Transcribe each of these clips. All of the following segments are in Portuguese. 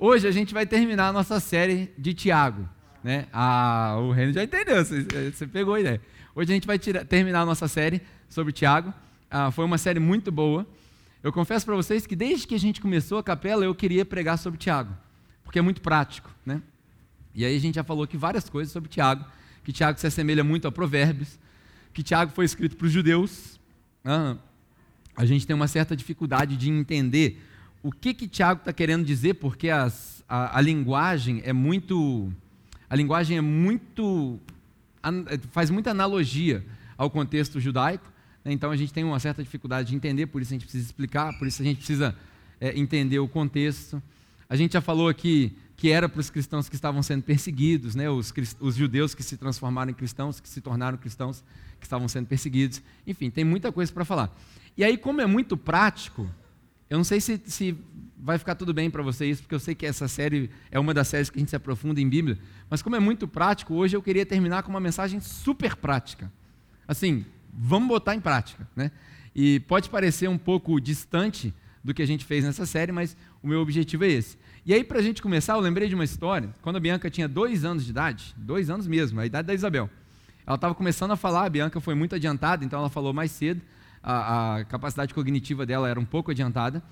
Hoje a gente vai terminar a nossa série de Tiago. Né? Ah, o Reino já entendeu, você, pegou a ideia. Hoje a gente vai tirar, terminar a nossa série sobre Tiago. Ah, foi uma série muito boa. Eu confesso para vocês que desde que a gente começou a capela, eu queria pregar sobre Tiago, porque é muito prático. Né? E aí a gente já falou aqui várias coisas sobre Tiago, que Tiago se assemelha muito a Provérbios, que Tiago foi escrito para os judeus. Ah, a gente tem uma certa dificuldade de entender o que que Tiago está querendo dizer, porque as, a, a, linguagem é muito, a linguagem é muito, faz muita analogia ao contexto judaico, né? então a gente tem uma certa dificuldade de entender, por isso a gente precisa explicar, por isso a gente precisa é, entender o contexto. A gente já falou aqui que era para os cristãos que estavam sendo perseguidos, né? os, os judeus que se transformaram em cristãos, que se tornaram cristãos, que estavam sendo perseguidos. Enfim, tem muita coisa para falar. E aí, como é muito prático, eu não sei se, se vai ficar tudo bem para vocês, porque eu sei que essa série é uma das séries que a gente se aprofunda em Bíblia, mas como é muito prático, hoje eu queria terminar com uma mensagem super prática. Assim, vamos botar em prática, né? E pode parecer um pouco distante do que a gente fez nessa série, mas o meu objetivo é esse. E aí, para a gente começar, eu lembrei de uma história, quando a Bianca tinha dois anos de idade, dois anos mesmo, a idade da Isabel. Ela estava começando a falar, a Bianca foi muito adiantada, então ela falou mais cedo, a, a capacidade cognitiva dela era um pouco adiantada.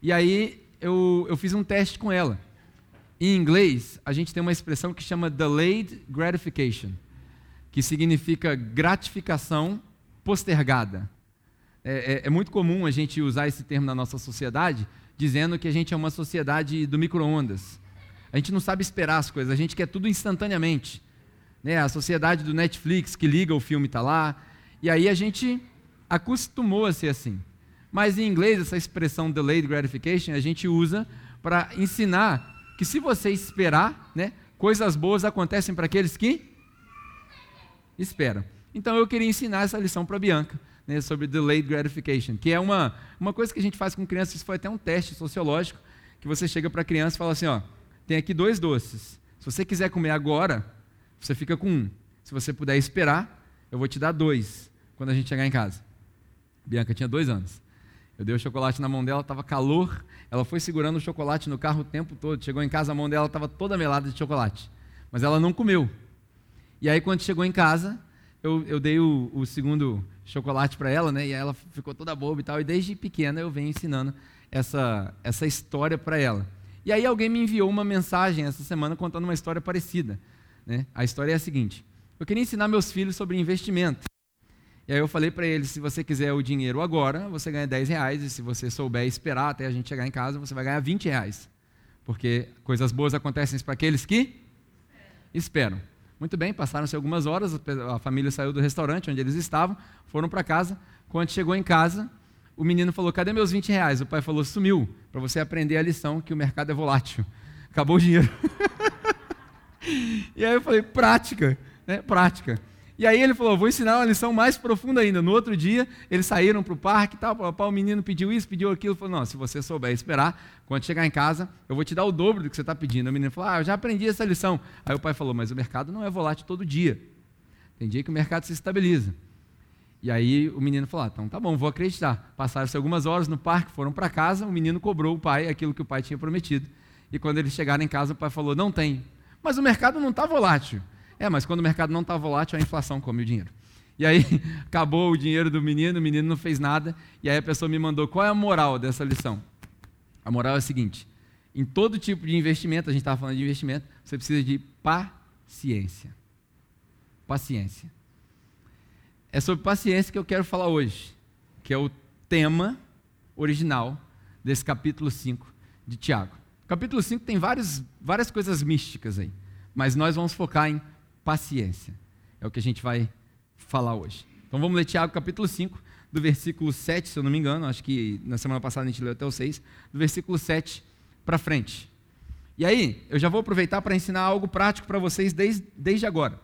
E aí eu, eu fiz um teste com ela. Em inglês, a gente tem uma expressão que chama delayed gratification, que significa gratificação postergada. É, é, é, muito comum a gente usar esse termo na nossa sociedade, dizendo que a gente é uma sociedade do micro-ondas. A gente não sabe esperar as coisas, a gente quer tudo instantaneamente. Né? A sociedade do Netflix, que liga o filme está lá. E aí a gente acostumou a ser assim. Mas em inglês, essa expressão delayed gratification a gente usa para ensinar que se você esperar, né, coisas boas acontecem para aqueles que esperam. Então eu queria ensinar essa lição para a Bianca, né, sobre delayed gratification, que é uma, uma coisa que a gente faz com crianças, isso foi até um teste sociológico, que você chega para a criança e fala assim, ó, tem aqui dois doces. Se você quiser comer agora, você fica com um. Se você puder esperar, eu vou te dar dois quando a gente chegar em casa. Bianca tinha dois anos. Eu dei o chocolate na mão dela, estava calor. Ela foi segurando o chocolate no carro o tempo todo. Chegou em casa, a mão dela estava toda melada de chocolate. Mas ela não comeu. E aí, quando chegou em casa, eu, eu dei o, o, segundo chocolate para ela, né? E ela ficou toda boba e tal. E desde pequena eu venho ensinando essa, essa história para ela. E aí alguém me enviou uma mensagem essa semana contando uma história parecida. Né? A história é a seguinte: eu queria ensinar meus filhos sobre investimento. E aí eu falei para ele, se você quiser o dinheiro agora, você ganha 10 reais, e se você souber esperar até a gente chegar em casa, você vai ganhar 20 reais. Porque coisas boas acontecem para aqueles que esperam. Muito bem, passaram-se algumas horas, a família saiu do restaurante onde eles estavam, foram para casa. Quando chegou em casa, o menino falou: Cadê meus 20 reais? O pai falou: Sumiu, para você aprender a lição que o mercado é volátil. Acabou o dinheiro. e aí eu falei: Prática, né? Prática. E aí ele falou: vou ensinar uma lição mais profunda ainda. No outro dia, eles saíram para o parque e tal. O menino pediu isso, pediu aquilo. Falou: não, se você souber esperar, quando chegar em casa, eu vou te dar o dobro do que você está pedindo. O menino falou: ah, eu já aprendi essa lição. Aí o pai falou: mas o mercado não é volátil todo dia. Tem dia que o mercado se estabiliza. E aí o menino falou: ah, então tá bom, vou acreditar. Passaram-se algumas horas no parque, foram para casa, o menino cobrou o pai aquilo que o pai tinha prometido. E quando eles chegaram em casa, o pai falou: não tem. Mas o mercado não está volátil. É, mas quando o mercado não está volátil, a inflação come o dinheiro. E aí acabou o dinheiro do menino, o menino não fez nada, e aí a pessoa me mandou qual é a moral dessa lição. A moral é a seguinte: em todo tipo de investimento, a gente estava falando de investimento, você precisa de paciência. Paciência. É sobre paciência que eu quero falar hoje, que é o tema original desse capítulo 5 de Tiago. O capítulo 5 tem várias, várias coisas místicas aí, mas nós vamos focar em paciência. É o que a gente vai falar hoje. Então vamos ler Tiago capítulo 5, do versículo 7, se eu não me engano, acho que na semana passada a gente leu até o 6, do versículo 7 para frente. E aí, eu já vou aproveitar para ensinar algo prático para vocês desde, desde agora,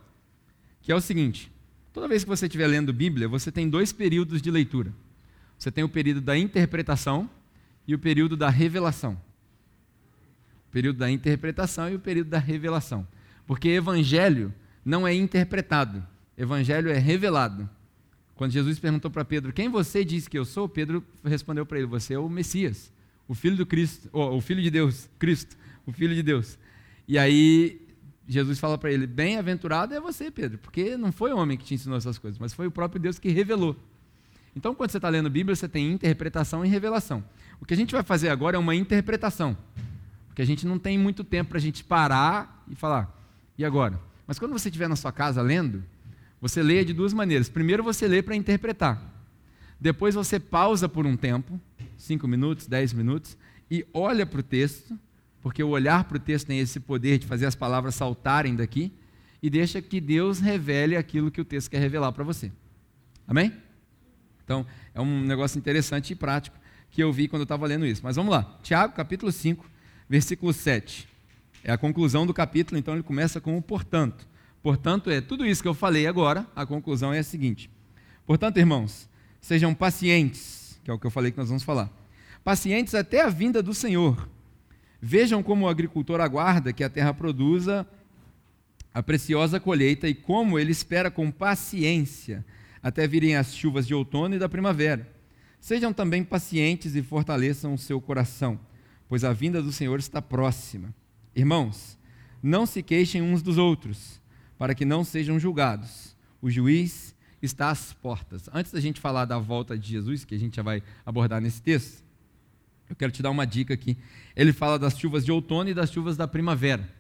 que é o seguinte: toda vez que você estiver lendo Bíblia, você tem dois períodos de leitura. Você tem o período da interpretação e o período da revelação. O período da interpretação e o período da revelação. Porque evangelho não é interpretado, evangelho é revelado. Quando Jesus perguntou para Pedro, quem você diz que eu sou? Pedro respondeu para ele, você é o Messias, o filho do Cristo, o filho de Deus, Cristo, o Filho de Deus. E aí Jesus fala para ele: Bem-aventurado é você, Pedro, porque não foi o homem que te ensinou essas coisas, mas foi o próprio Deus que revelou. Então, quando você está lendo a Bíblia, você tem interpretação e revelação. O que a gente vai fazer agora é uma interpretação, porque a gente não tem muito tempo para a gente parar e falar, e agora? Mas quando você estiver na sua casa lendo, você lê de duas maneiras. Primeiro, você lê para interpretar. Depois, você pausa por um tempo, cinco minutos, dez minutos, e olha para o texto porque o olhar para o texto tem esse poder de fazer as palavras saltarem daqui, e deixa que Deus revele aquilo que o texto quer revelar para você. Amém? Então, é um negócio interessante e prático que eu vi quando eu estava lendo isso. Mas vamos lá. Tiago, capítulo 5, versículo 7. É a conclusão do capítulo, então ele começa com o portanto. Portanto, é tudo isso que eu falei agora, a conclusão é a seguinte. Portanto, irmãos, sejam pacientes, que é o que eu falei que nós vamos falar. Pacientes até a vinda do Senhor. Vejam como o agricultor aguarda que a terra produza a preciosa colheita e como ele espera com paciência até virem as chuvas de outono e da primavera. Sejam também pacientes e fortaleçam o seu coração, pois a vinda do Senhor está próxima. Irmãos, não se queixem uns dos outros, para que não sejam julgados. O juiz está às portas. Antes da gente falar da volta de Jesus, que a gente já vai abordar nesse texto, eu quero te dar uma dica aqui. Ele fala das chuvas de outono e das chuvas da primavera.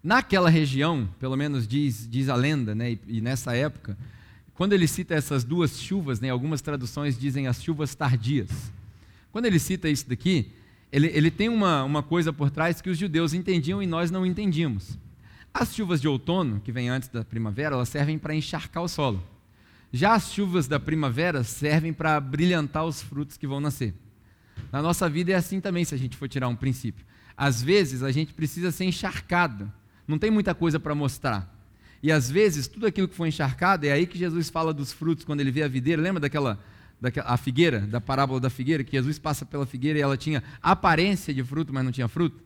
Naquela região, pelo menos diz, diz a lenda, né, e, e nessa época, quando ele cita essas duas chuvas, né, algumas traduções dizem as chuvas tardias. Quando ele cita isso daqui, ele, ele tem uma, uma coisa por trás que os judeus entendiam e nós não entendíamos. As chuvas de outono, que vêm antes da primavera, elas servem para encharcar o solo. Já as chuvas da primavera servem para brilhantar os frutos que vão nascer. Na nossa vida é assim também, se a gente for tirar um princípio. Às vezes a gente precisa ser encharcado, não tem muita coisa para mostrar. E às vezes tudo aquilo que foi encharcado, é aí que Jesus fala dos frutos quando ele vê a videira. Lembra daquela, daquela a figueira, da parábola da figueira, que Jesus passa pela figueira e ela tinha aparência de fruto, mas não tinha fruto?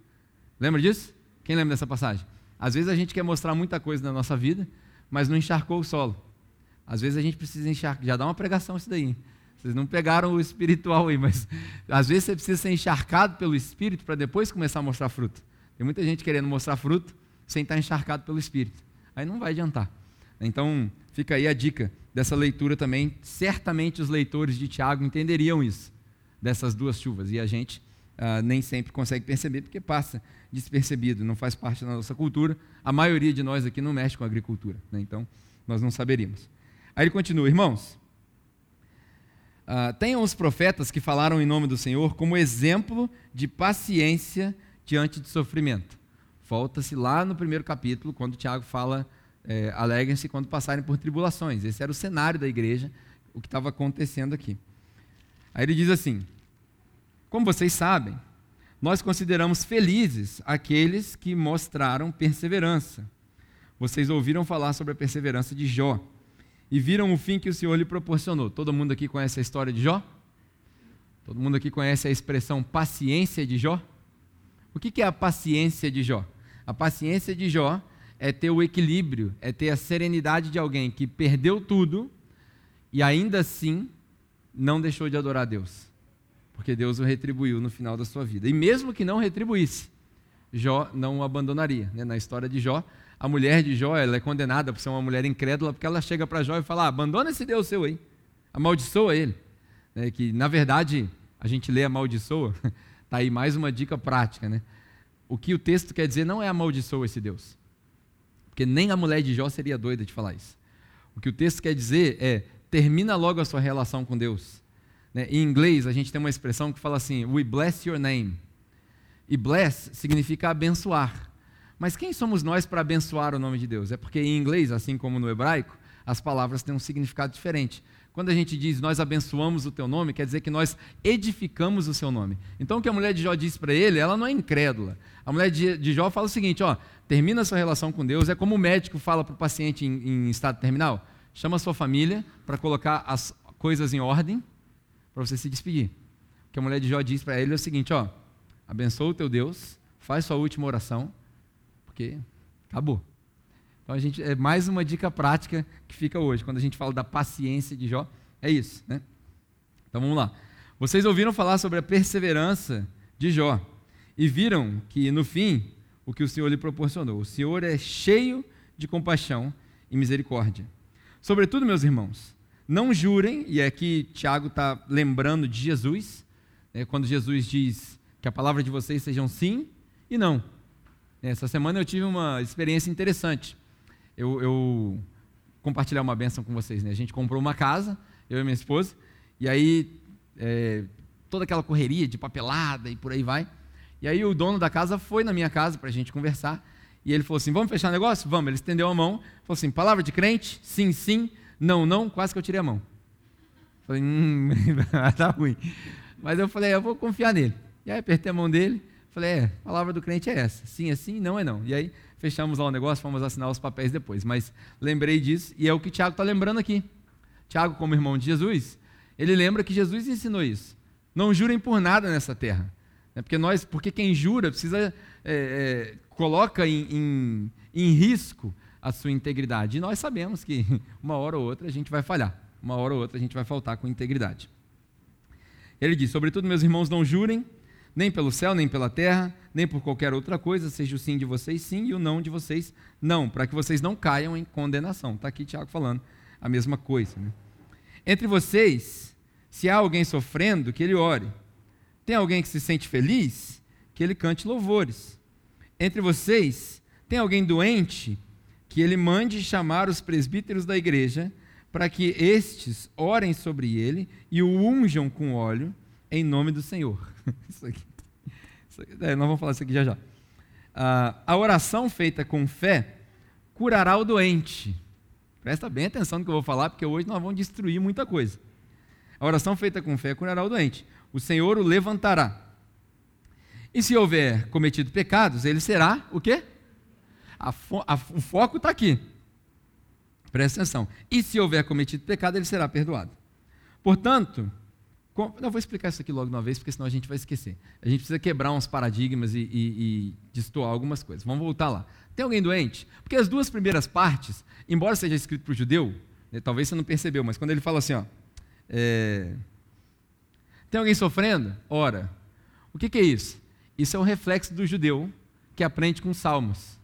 Lembra disso? Quem lembra dessa passagem? Às vezes a gente quer mostrar muita coisa na nossa vida, mas não encharcou o solo. Às vezes a gente precisa encharcar. Já dá uma pregação isso daí. Vocês não pegaram o espiritual aí, mas às vezes você precisa ser encharcado pelo Espírito para depois começar a mostrar fruto. Tem muita gente querendo mostrar fruto sem estar encharcado pelo Espírito. Aí não vai adiantar. Então, fica aí a dica dessa leitura também. Certamente os leitores de Tiago entenderiam isso, dessas duas chuvas. E a gente ah, nem sempre consegue perceber, porque passa despercebido, não faz parte da nossa cultura. A maioria de nós aqui não mexe com a agricultura. Né? Então, nós não saberíamos. Aí ele continua, irmãos. Uh, tenham os profetas que falaram em nome do Senhor como exemplo de paciência diante de sofrimento. Volta-se lá no primeiro capítulo, quando Tiago fala, é, alegrem-se quando passarem por tribulações. Esse era o cenário da igreja, o que estava acontecendo aqui. Aí ele diz assim: Como vocês sabem, nós consideramos felizes aqueles que mostraram perseverança. Vocês ouviram falar sobre a perseverança de Jó e viram o fim que o Senhor lhe proporcionou. Todo mundo aqui conhece a história de Jó? Todo mundo aqui conhece a expressão paciência de Jó? O que é a paciência de Jó? A paciência de Jó é ter o equilíbrio, é ter a serenidade de alguém que perdeu tudo e ainda assim não deixou de adorar Deus, porque Deus o retribuiu no final da sua vida. E mesmo que não retribuísse, Jó não o abandonaria. Né? Na história de Jó, a mulher de Jó ela é condenada por ser uma mulher incrédula, porque ela chega para Jó e fala: ah, abandona esse Deus seu aí, amaldiçoa ele. É, que na verdade a gente lê amaldiçoa, está aí mais uma dica prática. Né? O que o texto quer dizer não é amaldiçoa esse Deus, porque nem a mulher de Jó seria doida de falar isso. O que o texto quer dizer é: termina logo a sua relação com Deus. Né? Em inglês, a gente tem uma expressão que fala assim: We bless your name. E bless significa abençoar. Mas quem somos nós para abençoar o nome de Deus? É porque em inglês, assim como no hebraico, as palavras têm um significado diferente. Quando a gente diz nós abençoamos o teu nome, quer dizer que nós edificamos o seu nome. Então o que a mulher de Jó disse para ele, ela não é incrédula. A mulher de Jó fala o seguinte: ó, termina a sua relação com Deus, é como o médico fala para o paciente em, em estado terminal: chama a sua família para colocar as coisas em ordem para você se despedir. O que a mulher de Jó diz para ele é o seguinte: ó, abençoa o teu Deus, faz sua última oração porque acabou. Então a gente é mais uma dica prática que fica hoje, quando a gente fala da paciência de Jó, é isso, né? Então vamos lá. Vocês ouviram falar sobre a perseverança de Jó e viram que, no fim, o que o Senhor lhe proporcionou. O Senhor é cheio de compaixão e misericórdia. Sobretudo, meus irmãos, não jurem, e aqui Tiago está lembrando de Jesus, né, quando Jesus diz que a palavra de vocês sejam sim e não. Essa semana eu tive uma experiência interessante. Eu, eu compartilhar uma benção com vocês. Né? A gente comprou uma casa, eu e minha esposa, e aí é, toda aquela correria de papelada e por aí vai. E aí o dono da casa foi na minha casa para a gente conversar. E ele falou assim: Vamos fechar o negócio? Vamos. Ele estendeu a mão, falou assim: Palavra de crente? Sim, sim. Não, não. Quase que eu tirei a mão. Falei: Hum, tá ruim. Mas eu falei: Eu vou confiar nele. E aí apertei a mão dele. Falei: É, a palavra do crente é essa. Sim é sim, não é não. E aí fechamos lá o negócio, fomos assinar os papéis depois. Mas lembrei disso e é o que Tiago está lembrando aqui. Tiago, como irmão de Jesus, ele lembra que Jesus ensinou isso. Não jurem por nada nessa terra. É porque nós, porque quem jura precisa é, é, coloca em, em, em risco a sua integridade. E nós sabemos que uma hora ou outra a gente vai falhar, uma hora ou outra a gente vai faltar com integridade. Ele diz: Sobretudo, meus irmãos, não jurem, nem pelo céu, nem pela terra, nem por qualquer outra coisa, seja o sim de vocês sim e o não de vocês não, para que vocês não caiam em condenação. Está aqui Tiago falando a mesma coisa. Né? Entre vocês, se há alguém sofrendo, que ele ore. Tem alguém que se sente feliz? Que ele cante louvores. Entre vocês, tem alguém doente? Que ele mande chamar os presbíteros da igreja, para que estes orem sobre ele e o unjam com óleo, em nome do Senhor. Isso aqui. Isso aqui é, nós vamos falar isso aqui já já. Ah, a oração feita com fé curará o doente. Presta bem atenção no que eu vou falar, porque hoje nós vamos destruir muita coisa. A oração feita com fé curará o doente o Senhor o levantará. E se houver cometido pecados, ele será o quê? A fo a, o foco está aqui. Presta atenção. E se houver cometido pecado, ele será perdoado. Portanto, não vou explicar isso aqui logo de uma vez, porque senão a gente vai esquecer. A gente precisa quebrar uns paradigmas e, e, e destoar algumas coisas. Vamos voltar lá. Tem alguém doente? Porque as duas primeiras partes, embora seja escrito para o judeu, né, talvez você não percebeu, mas quando ele fala assim, ó, é, tem alguém sofrendo? Ora. O que, que é isso? Isso é um reflexo do judeu que aprende com salmos.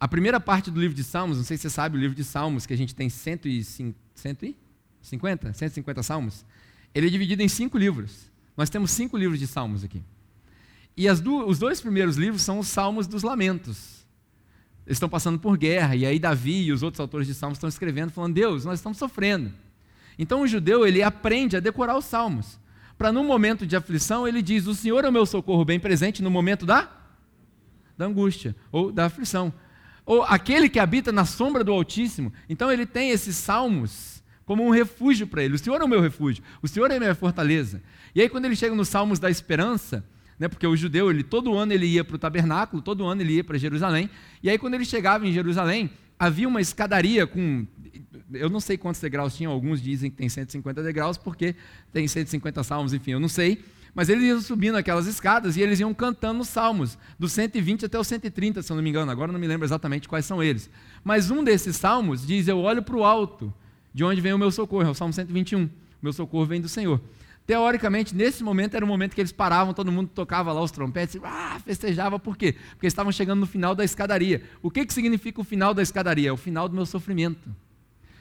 A primeira parte do livro de Salmos, não sei se você sabe, o livro de Salmos, que a gente tem 150, 150 salmos, ele é dividido em cinco livros. Nós temos cinco livros de Salmos aqui. E do, os dois primeiros livros são os Salmos dos Lamentos. Eles estão passando por guerra, e aí Davi e os outros autores de Salmos estão escrevendo, falando: Deus, nós estamos sofrendo. Então o judeu ele aprende a decorar os Salmos para num momento de aflição ele diz: O Senhor é o meu socorro bem presente no momento da, da angústia ou da aflição. Ou aquele que habita na sombra do Altíssimo. Então ele tem esses salmos como um refúgio para ele. O Senhor é o meu refúgio, o Senhor é a minha fortaleza. E aí quando ele chega nos salmos da esperança, né, porque o judeu, ele, todo ano ele ia para o tabernáculo, todo ano ele ia para Jerusalém, e aí quando ele chegava em Jerusalém, havia uma escadaria com eu não sei quantos degraus tinham, alguns dizem que tem 150 degraus, porque tem 150 salmos, enfim, eu não sei. Mas eles iam subindo aquelas escadas e eles iam cantando os salmos, do 120 até o 130, se eu não me engano, agora não me lembro exatamente quais são eles. Mas um desses salmos diz: Eu olho para o alto, de onde vem o meu socorro, é o salmo 121. Meu socorro vem do Senhor. Teoricamente, nesse momento era o momento que eles paravam, todo mundo tocava lá os trompetes, ah, festejava, por quê? Porque estavam chegando no final da escadaria. O que, que significa o final da escadaria? É o final do meu sofrimento.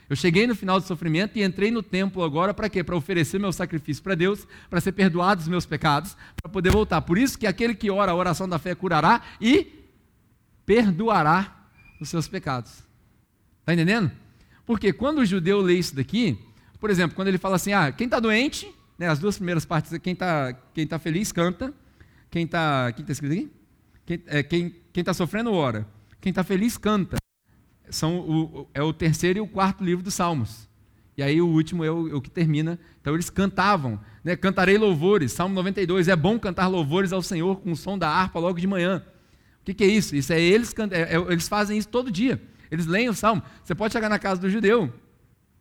Eu cheguei no final do sofrimento e entrei no templo agora para quê? Para oferecer meu sacrifício para Deus, para ser perdoado dos meus pecados, para poder voltar. Por isso que aquele que ora a oração da fé curará e perdoará os seus pecados. Está entendendo? Porque quando o judeu lê isso daqui, por exemplo, quando ele fala assim, ah, quem está doente, né, as duas primeiras partes, quem está quem tá feliz canta, quem está, quem está escrito aqui? Quem é, está quem tá sofrendo ora, quem está feliz canta são o, é o terceiro e o quarto livro dos Salmos. E aí o último é o, é o que termina. Então eles cantavam, né? cantarei louvores, Salmo 92. É bom cantar louvores ao Senhor com o som da harpa logo de manhã. O que, que é isso? Isso é eles, é, é, eles fazem isso todo dia. Eles leem o Salmo. Você pode chegar na casa do judeu,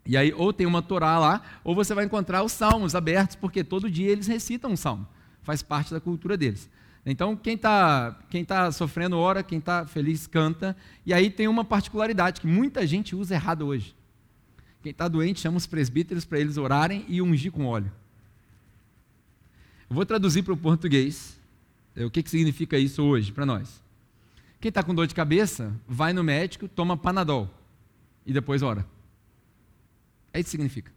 e aí ou tem uma Torá lá, ou você vai encontrar os salmos abertos, porque todo dia eles recitam um salmo. Faz parte da cultura deles. Então, quem está quem tá sofrendo ora, quem está feliz canta. E aí tem uma particularidade que muita gente usa errado hoje. Quem está doente chama os presbíteros para eles orarem e ungir com óleo. Eu vou traduzir para o português. O que, que significa isso hoje para nós? Quem está com dor de cabeça, vai no médico, toma Panadol e depois ora. É isso que significa.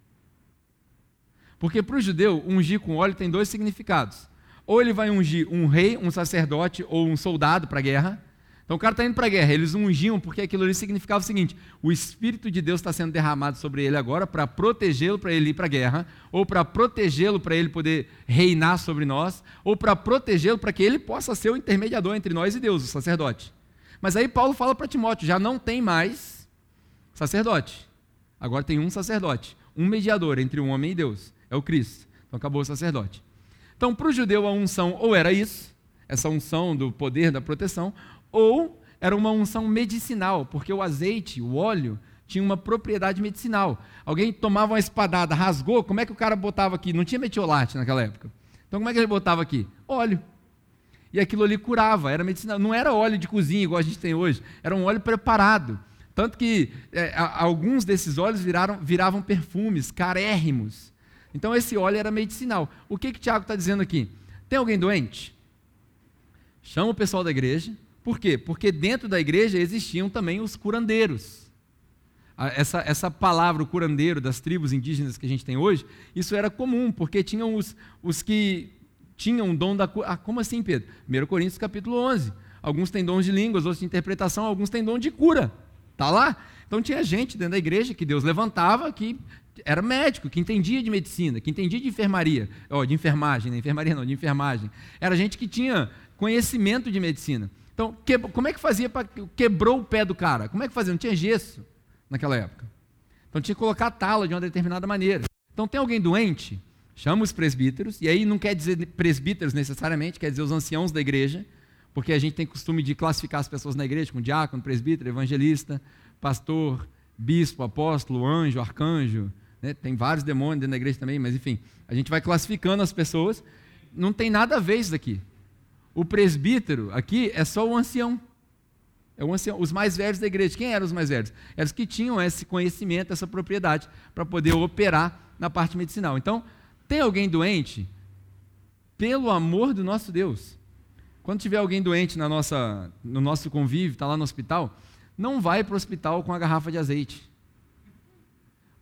Porque para o judeu, ungir com óleo tem dois significados. Ou ele vai ungir um rei, um sacerdote ou um soldado para a guerra, então o cara está indo para a guerra, eles ungiam porque aquilo ali significava o seguinte: o Espírito de Deus está sendo derramado sobre ele agora para protegê-lo para ele ir para a guerra, ou para protegê-lo para ele poder reinar sobre nós, ou para protegê-lo para que ele possa ser o intermediador entre nós e Deus, o sacerdote. Mas aí Paulo fala para Timóteo: já não tem mais sacerdote, agora tem um sacerdote, um mediador entre um homem e Deus, é o Cristo. Então acabou o sacerdote. Então para o judeu a unção ou era isso, essa unção do poder da proteção, ou era uma unção medicinal, porque o azeite, o óleo, tinha uma propriedade medicinal. Alguém tomava uma espadada, rasgou, como é que o cara botava aqui? Não tinha metiolate naquela época. Então como é que ele botava aqui? Óleo. E aquilo ali curava, era medicinal. Não era óleo de cozinha igual a gente tem hoje, era um óleo preparado. Tanto que é, alguns desses óleos viraram, viravam perfumes carérrimos. Então esse óleo era medicinal. O que, que Tiago está dizendo aqui? Tem alguém doente? Chama o pessoal da igreja, por quê? Porque dentro da igreja existiam também os curandeiros. Essa, essa palavra, o curandeiro das tribos indígenas que a gente tem hoje, isso era comum, porque tinham os, os que tinham o dom da cura. Ah, como assim, Pedro? 1 Coríntios capítulo 11. Alguns têm dons de línguas, outros de interpretação, alguns têm dom de cura. Está lá? Então tinha gente dentro da igreja que Deus levantava que era médico, que entendia de medicina, que entendia de enfermaria, de enfermagem, não enfermaria não, de enfermagem. Era gente que tinha conhecimento de medicina. Então, que, como é que fazia para. Quebrou o pé do cara? Como é que fazia? Não tinha gesso naquela época. Então tinha que colocar a tala de uma determinada maneira. Então tem alguém doente? Chama os presbíteros, e aí não quer dizer presbíteros necessariamente, quer dizer os anciãos da igreja, porque a gente tem costume de classificar as pessoas na igreja como diácono, presbítero, evangelista, pastor, bispo, apóstolo, anjo, arcanjo. Né? Tem vários demônios dentro da igreja também, mas enfim, a gente vai classificando as pessoas. Não tem nada a ver isso daqui. O presbítero aqui é só o ancião. É o ancião. Os mais velhos da igreja. Quem eram os mais velhos? Eram os que tinham esse conhecimento, essa propriedade, para poder operar na parte medicinal. Então, tem alguém doente? Pelo amor do nosso Deus. Quando tiver alguém doente na nossa, no nosso convívio, está lá no hospital, não vai para o hospital com a garrafa de azeite.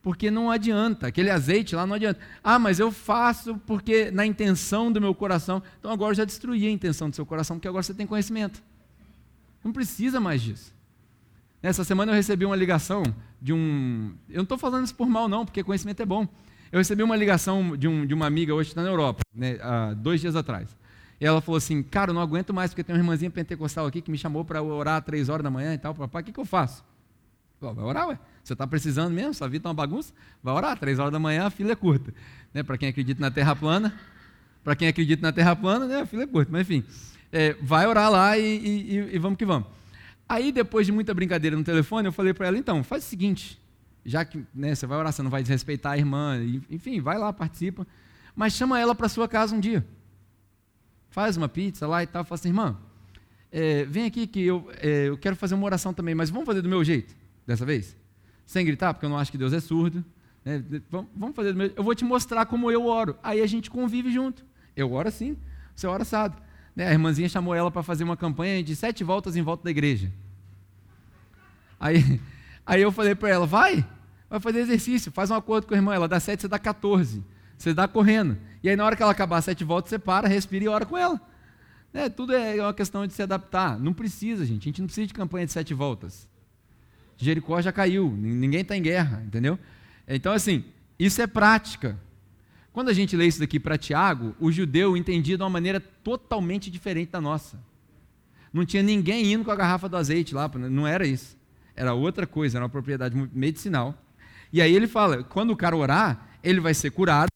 Porque não adianta, aquele azeite lá não adianta. Ah, mas eu faço porque na intenção do meu coração. Então agora eu já destruí a intenção do seu coração, porque agora você tem conhecimento. Não precisa mais disso. Essa semana eu recebi uma ligação de um. Eu não estou falando isso por mal, não, porque conhecimento é bom. Eu recebi uma ligação de, um, de uma amiga hoje que está na Europa, né, há dois dias atrás. E ela falou assim: Cara, eu não aguento mais, porque tem uma irmãzinha pentecostal aqui que me chamou para orar às três horas da manhã e tal. Papai, o que, que eu faço? Vai orar, ué. Você está precisando mesmo? Sua vida está uma bagunça? Vai orar. Três horas da manhã a fila é curta. Né? Para quem acredita na terra plana, para quem acredita na terra plana, né? a fila é curta. Mas enfim, é, vai orar lá e, e, e, vamos que vamos. Aí, depois de muita brincadeira no telefone, eu falei para ela: então, faz o seguinte, já que né, você vai orar, você não vai desrespeitar a irmã, enfim, vai lá, participa, mas chama ela para sua casa um dia. Faz uma pizza lá e tal, fala assim: irmã, é, vem aqui que eu, é, eu quero fazer uma oração também, mas vamos fazer do meu jeito dessa vez? Sem gritar, porque eu não acho que Deus é surdo. Né? Vamos fazer do jeito. Eu vou te mostrar como eu oro. Aí a gente convive junto. Eu oro assim, você ora assado. Né? A irmãzinha chamou ela para fazer uma campanha de sete voltas em volta da igreja. Aí, aí eu falei para ela, vai, vai fazer exercício, faz um acordo com a irmã, ela dá sete, você dá 14. Você dá correndo. E aí na hora que ela acabar sete voltas, você para, respira e ora com ela. É, tudo é uma questão de se adaptar. Não precisa, gente. A gente não precisa de campanha de sete voltas. Jericó já caiu, ninguém está em guerra, entendeu? Então, assim, isso é prática. Quando a gente lê isso daqui para Tiago, o judeu entendia de uma maneira totalmente diferente da nossa. Não tinha ninguém indo com a garrafa do azeite lá, não era isso. Era outra coisa, era uma propriedade medicinal. E aí ele fala: quando o cara orar, ele vai ser curado.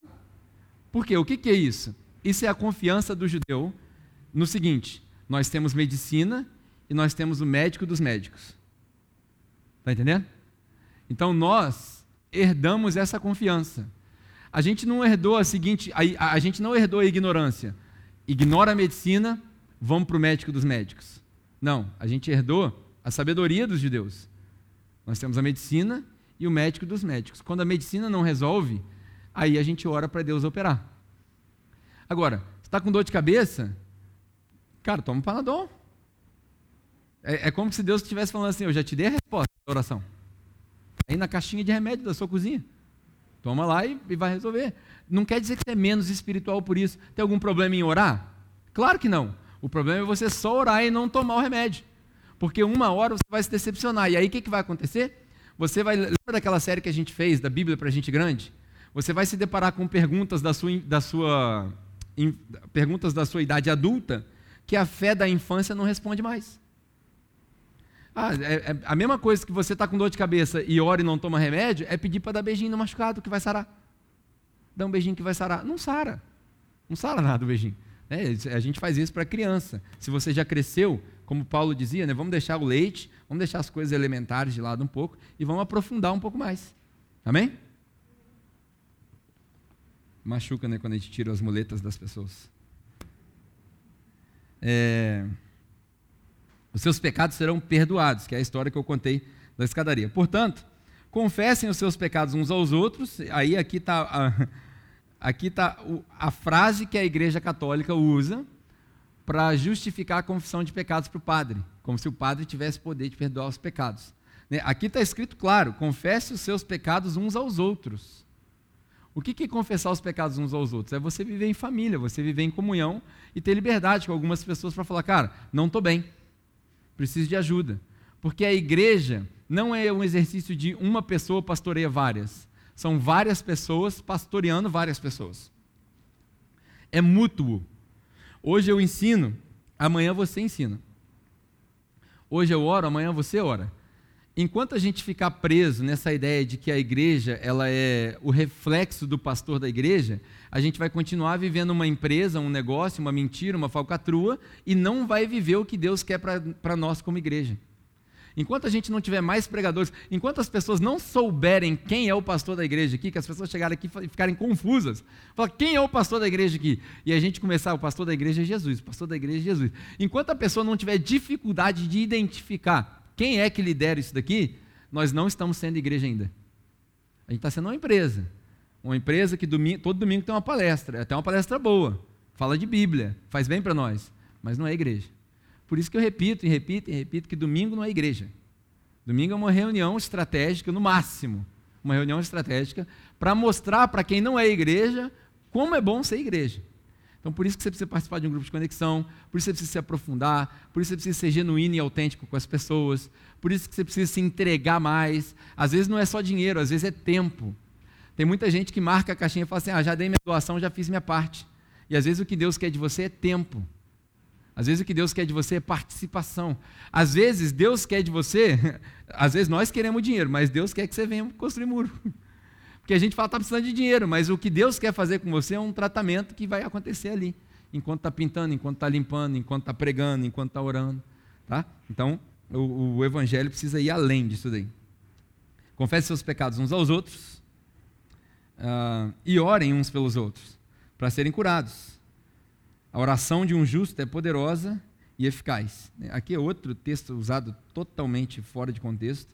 Por quê? O que, que é isso? Isso é a confiança do judeu no seguinte: nós temos medicina e nós temos o médico dos médicos. Está entendendo? Então nós herdamos essa confiança. A gente não herdou a seguinte, a, a gente não herdou a ignorância. Ignora a medicina, vamos para o médico dos médicos. Não, a gente herdou a sabedoria dos judeus. Nós temos a medicina e o médico dos médicos. Quando a medicina não resolve, aí a gente ora para Deus operar. Agora, está com dor de cabeça? Cara, toma um Panadol. É, é como se Deus estivesse falando assim: Eu já te dei a resposta da oração. Aí na caixinha de remédio da sua cozinha. Toma lá e, e vai resolver. Não quer dizer que você é menos espiritual por isso. Tem algum problema em orar? Claro que não. O problema é você só orar e não tomar o remédio. Porque uma hora você vai se decepcionar. E aí o que, que vai acontecer? Você vai. Lembra daquela série que a gente fez, da Bíblia para gente grande? Você vai se deparar com perguntas da sua, da sua, perguntas da sua idade adulta que a fé da infância não responde mais. Ah, é, é a mesma coisa que você está com dor de cabeça e ora e não toma remédio, é pedir para dar beijinho no machucado que vai sarar. Dá um beijinho que vai sarar. Não sara. Não sara nada o beijinho. É, a gente faz isso para criança. Se você já cresceu, como Paulo dizia, né, vamos deixar o leite, vamos deixar as coisas elementares de lado um pouco e vamos aprofundar um pouco mais. Amém? Machuca, né, quando a gente tira as muletas das pessoas. É, os seus pecados serão perdoados, que é a história que eu contei da escadaria. Portanto, confessem os seus pecados uns aos outros. Aí aqui está aqui tá a frase que a Igreja Católica usa para justificar a confissão de pecados para o padre, como se o padre tivesse poder de perdoar os pecados. Né? Aqui está escrito claro: confesse os seus pecados uns aos outros. O que é confessar os pecados uns aos outros? É você viver em família, você viver em comunhão e ter liberdade com algumas pessoas para falar, cara, não estou bem, preciso de ajuda. Porque a igreja não é um exercício de uma pessoa pastoreia várias. São várias pessoas pastoreando várias pessoas. É mútuo. Hoje eu ensino, amanhã você ensina. Hoje eu oro, amanhã você ora. Enquanto a gente ficar preso nessa ideia de que a igreja ela é o reflexo do pastor da igreja, a gente vai continuar vivendo uma empresa, um negócio, uma mentira, uma falcatrua e não vai viver o que Deus quer para nós como igreja. Enquanto a gente não tiver mais pregadores, enquanto as pessoas não souberem quem é o pastor da igreja aqui, que as pessoas chegarem aqui e ficarem confusas, falar quem é o pastor da igreja aqui? E a gente começar, o pastor da igreja é Jesus, o pastor da igreja é Jesus. Enquanto a pessoa não tiver dificuldade de identificar quem é que lidera isso daqui, nós não estamos sendo igreja ainda. A gente está sendo uma empresa. Uma empresa que domingo, todo domingo tem uma palestra, até uma palestra boa, fala de Bíblia, faz bem para nós, mas não é igreja. Por isso que eu repito e repito e repito que domingo não é igreja. Domingo é uma reunião estratégica, no máximo, uma reunião estratégica para mostrar para quem não é igreja como é bom ser igreja. Então, por isso que você precisa participar de um grupo de conexão, por isso você precisa se aprofundar, por isso você precisa ser genuíno e autêntico com as pessoas, por isso que você precisa se entregar mais. Às vezes não é só dinheiro, às vezes é tempo. Tem muita gente que marca a caixinha e fala assim: ah, já dei minha doação, já fiz minha parte. E às vezes o que Deus quer de você é tempo. Às vezes o que Deus quer de você é participação. Às vezes Deus quer de você, às vezes nós queremos dinheiro, mas Deus quer que você venha construir muro. Porque a gente fala, está precisando de dinheiro, mas o que Deus quer fazer com você é um tratamento que vai acontecer ali, enquanto está pintando, enquanto está limpando, enquanto está pregando, enquanto está orando. Tá? Então, o, o, evangelho precisa ir além disso daí. Confesse seus pecados uns aos outros uh, e orem uns pelos outros, para serem curados. A oração de um justo é poderosa e eficaz. Aqui é outro texto usado totalmente fora de contexto.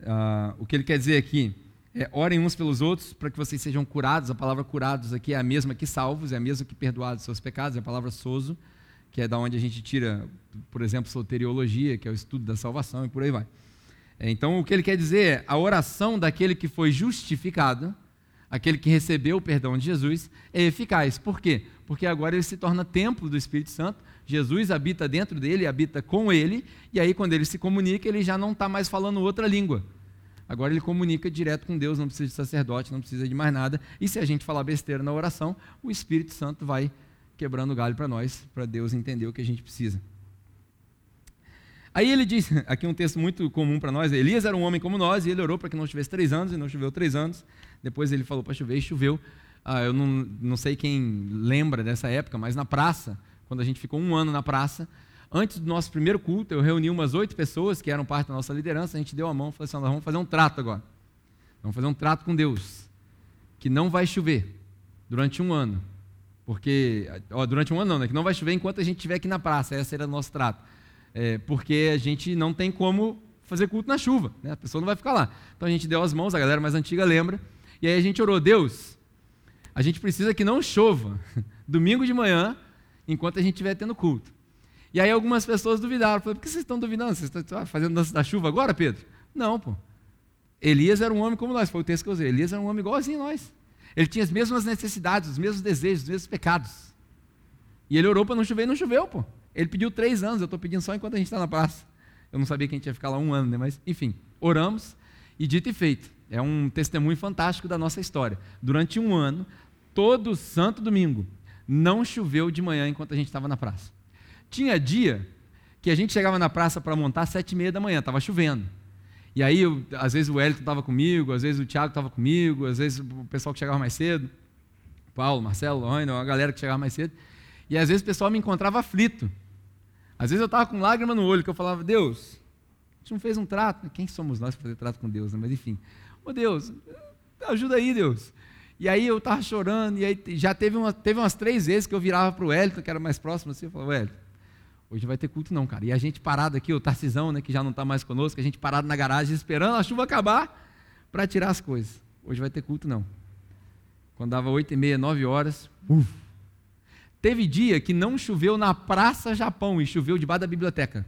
Uh, o que ele quer dizer aqui é: orem uns pelos outros para que vocês sejam curados. A palavra curados aqui é a mesma que salvos, é a mesma que perdoados seus pecados, é a palavra sozo, que é da onde a gente tira, por exemplo, soteriologia, que é o estudo da salvação e por aí vai. É, então, o que ele quer dizer é: a oração daquele que foi justificado, aquele que recebeu o perdão de Jesus, é eficaz. Por quê? porque agora ele se torna templo do Espírito Santo. Jesus habita dentro dele, habita com ele, e aí quando ele se comunica, ele já não está mais falando outra língua. Agora ele comunica direto com Deus, não precisa de sacerdote, não precisa de mais nada. E se a gente falar besteira na oração, o Espírito Santo vai quebrando o galho para nós, para Deus entender o que a gente precisa. Aí ele diz, aqui um texto muito comum para nós: Elias era um homem como nós, e ele orou para que não tivesse três anos, e não choveu três anos. Depois ele falou para chover, e choveu. Ah, eu não, não sei quem lembra dessa época, mas na praça, quando a gente ficou um ano na praça, antes do nosso primeiro culto, eu reuni umas oito pessoas que eram parte da nossa liderança, a gente deu a mão e falou assim: nós vamos fazer um trato agora. Vamos fazer um trato com Deus, que não vai chover durante um ano. Porque, ó, durante um ano não, né? que não vai chover enquanto a gente estiver aqui na praça, esse era o nosso trato. É, porque a gente não tem como fazer culto na chuva, né? a pessoa não vai ficar lá. Então a gente deu as mãos, a galera mais antiga lembra, e aí a gente orou, Deus, a gente precisa que não chova domingo de manhã, enquanto a gente estiver tendo culto. E aí algumas pessoas duvidaram. Falei, por que vocês estão duvidando? Vocês estão fazendo dança da chuva agora, Pedro? Não, pô. Elias era um homem como nós, foi o texto que eu usei. Elias era um homem igualzinho a nós. Ele tinha as mesmas necessidades, os mesmos desejos, os mesmos pecados. E ele orou para não chover e não choveu, pô. Ele pediu três anos, eu estou pedindo só enquanto a gente está na praça. Eu não sabia que a gente ia ficar lá um ano, né? Mas, enfim, oramos e dito e feito. É um testemunho fantástico da nossa história. Durante um ano, todo santo domingo, não choveu de manhã enquanto a gente estava na praça. Tinha dia que a gente chegava na praça para montar às sete e meia da manhã, estava chovendo. E aí, eu, às vezes o Hélio estava comigo, às vezes o Tiago estava comigo, às vezes o pessoal que chegava mais cedo, Paulo, Marcelo, Lorena, a galera que chegava mais cedo. E às vezes o pessoal me encontrava aflito. Às vezes eu estava com lágrima no olho, que eu falava, Deus, a gente não fez um trato. Quem somos nós para fazer trato com Deus? Né? Mas enfim, ô oh, Deus, ajuda aí, Deus. E aí eu estava chorando, e aí já teve, uma, teve umas três vezes que eu virava para o Hélio, que era mais próximo assim, eu falava, Hélio, Hoje vai ter culto não, cara. E a gente parado aqui, o Tarcisão, né, que já não está mais conosco, a gente parado na garagem esperando a chuva acabar para tirar as coisas. Hoje vai ter culto não. Quando dava oito e meia, nove horas, uf. Teve dia que não choveu na Praça Japão e choveu debaixo da biblioteca.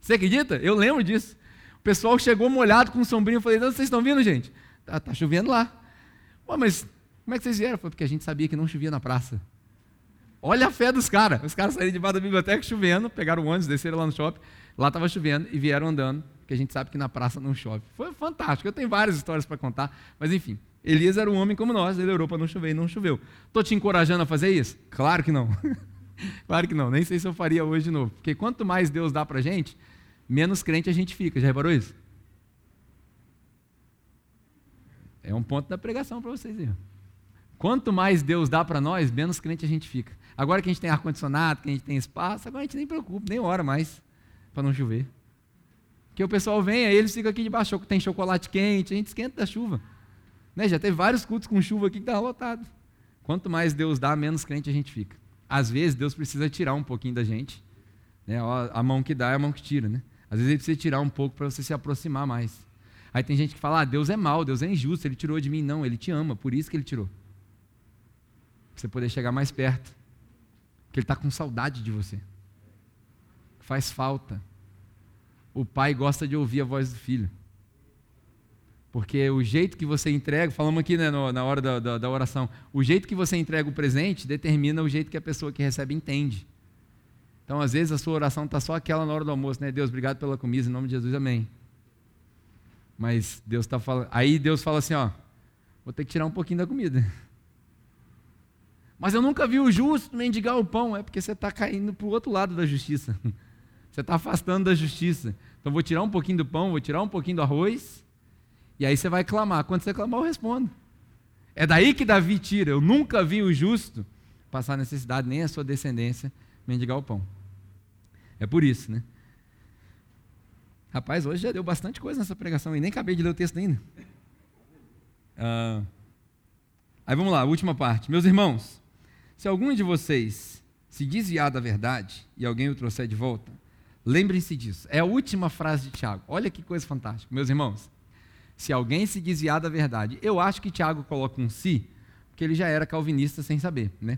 Você acredita? Eu lembro disso. O pessoal chegou molhado com um sombrinho. Eu falei, vocês estão vindo, gente? Tá, tá chovendo lá. Mas como é que vocês vieram? Foi porque a gente sabia que não chovia na praça. Olha a fé dos caras. Os caras saíram debaixo da biblioteca chovendo, pegaram o ônibus, desceram lá no shopping, lá estava chovendo e vieram andando, porque a gente sabe que na praça não chove. Foi fantástico. Eu tenho várias histórias para contar, mas enfim. Elias era um homem como nós, ele orou para não chover e não choveu. Estou te encorajando a fazer isso? Claro que não. claro que não. Nem sei se eu faria hoje de novo. Porque quanto mais Deus dá para a gente, menos crente a gente fica. Já reparou isso? É um ponto da pregação para vocês aí. Quanto mais Deus dá para nós, menos crente a gente fica. Agora que a gente tem ar-condicionado, que a gente tem espaço, agora a gente nem preocupa, nem ora mais para não chover. Porque o pessoal vem, aí eles ficam aqui debaixo, tem chocolate quente, a gente esquenta da chuva. Né? Já teve vários cultos com chuva aqui que estava lotado. Quanto mais Deus dá, menos crente a gente fica. Às vezes Deus precisa tirar um pouquinho da gente. Né? A mão que dá é a mão que tira. Né? Às vezes ele precisa tirar um pouco para você se aproximar mais. Aí tem gente que fala, ah, Deus é mau, Deus é injusto, ele tirou de mim. Não, ele te ama, por isso que ele tirou. Para você poder chegar mais perto que ele está com saudade de você. Faz falta. O pai gosta de ouvir a voz do filho. Porque o jeito que você entrega, falamos aqui né, no, na hora da, da, da, oração, o jeito que você entrega o presente determina o jeito que a pessoa que recebe entende. Então, às vezes, a sua oração está só aquela na hora do almoço, né? Deus, obrigado pela comida, em nome de Jesus, amém. Mas Deus está falando. Aí Deus fala assim: ó, vou ter que tirar um pouquinho da comida. Mas eu nunca vi o justo mendigar o pão. É porque você está caindo para o outro lado da justiça. Você está afastando da justiça. Então vou tirar um pouquinho do pão, vou tirar um pouquinho do arroz. E aí você vai clamar. Quando você clamar, eu respondo. É daí que Davi tira. Eu nunca vi o justo passar necessidade, nem a sua descendência mendigar o pão. É por isso, né? Rapaz, hoje já deu bastante coisa nessa pregação e nem acabei de ler o texto ainda. Ah, aí vamos lá, última parte. Meus irmãos, se algum de vocês se desviar da verdade e alguém o trouxer de volta, lembrem-se disso. É a última frase de Tiago. Olha que coisa fantástica. Meus irmãos, se alguém se desviar da verdade, eu acho que Tiago coloca um si, porque ele já era calvinista sem saber, né?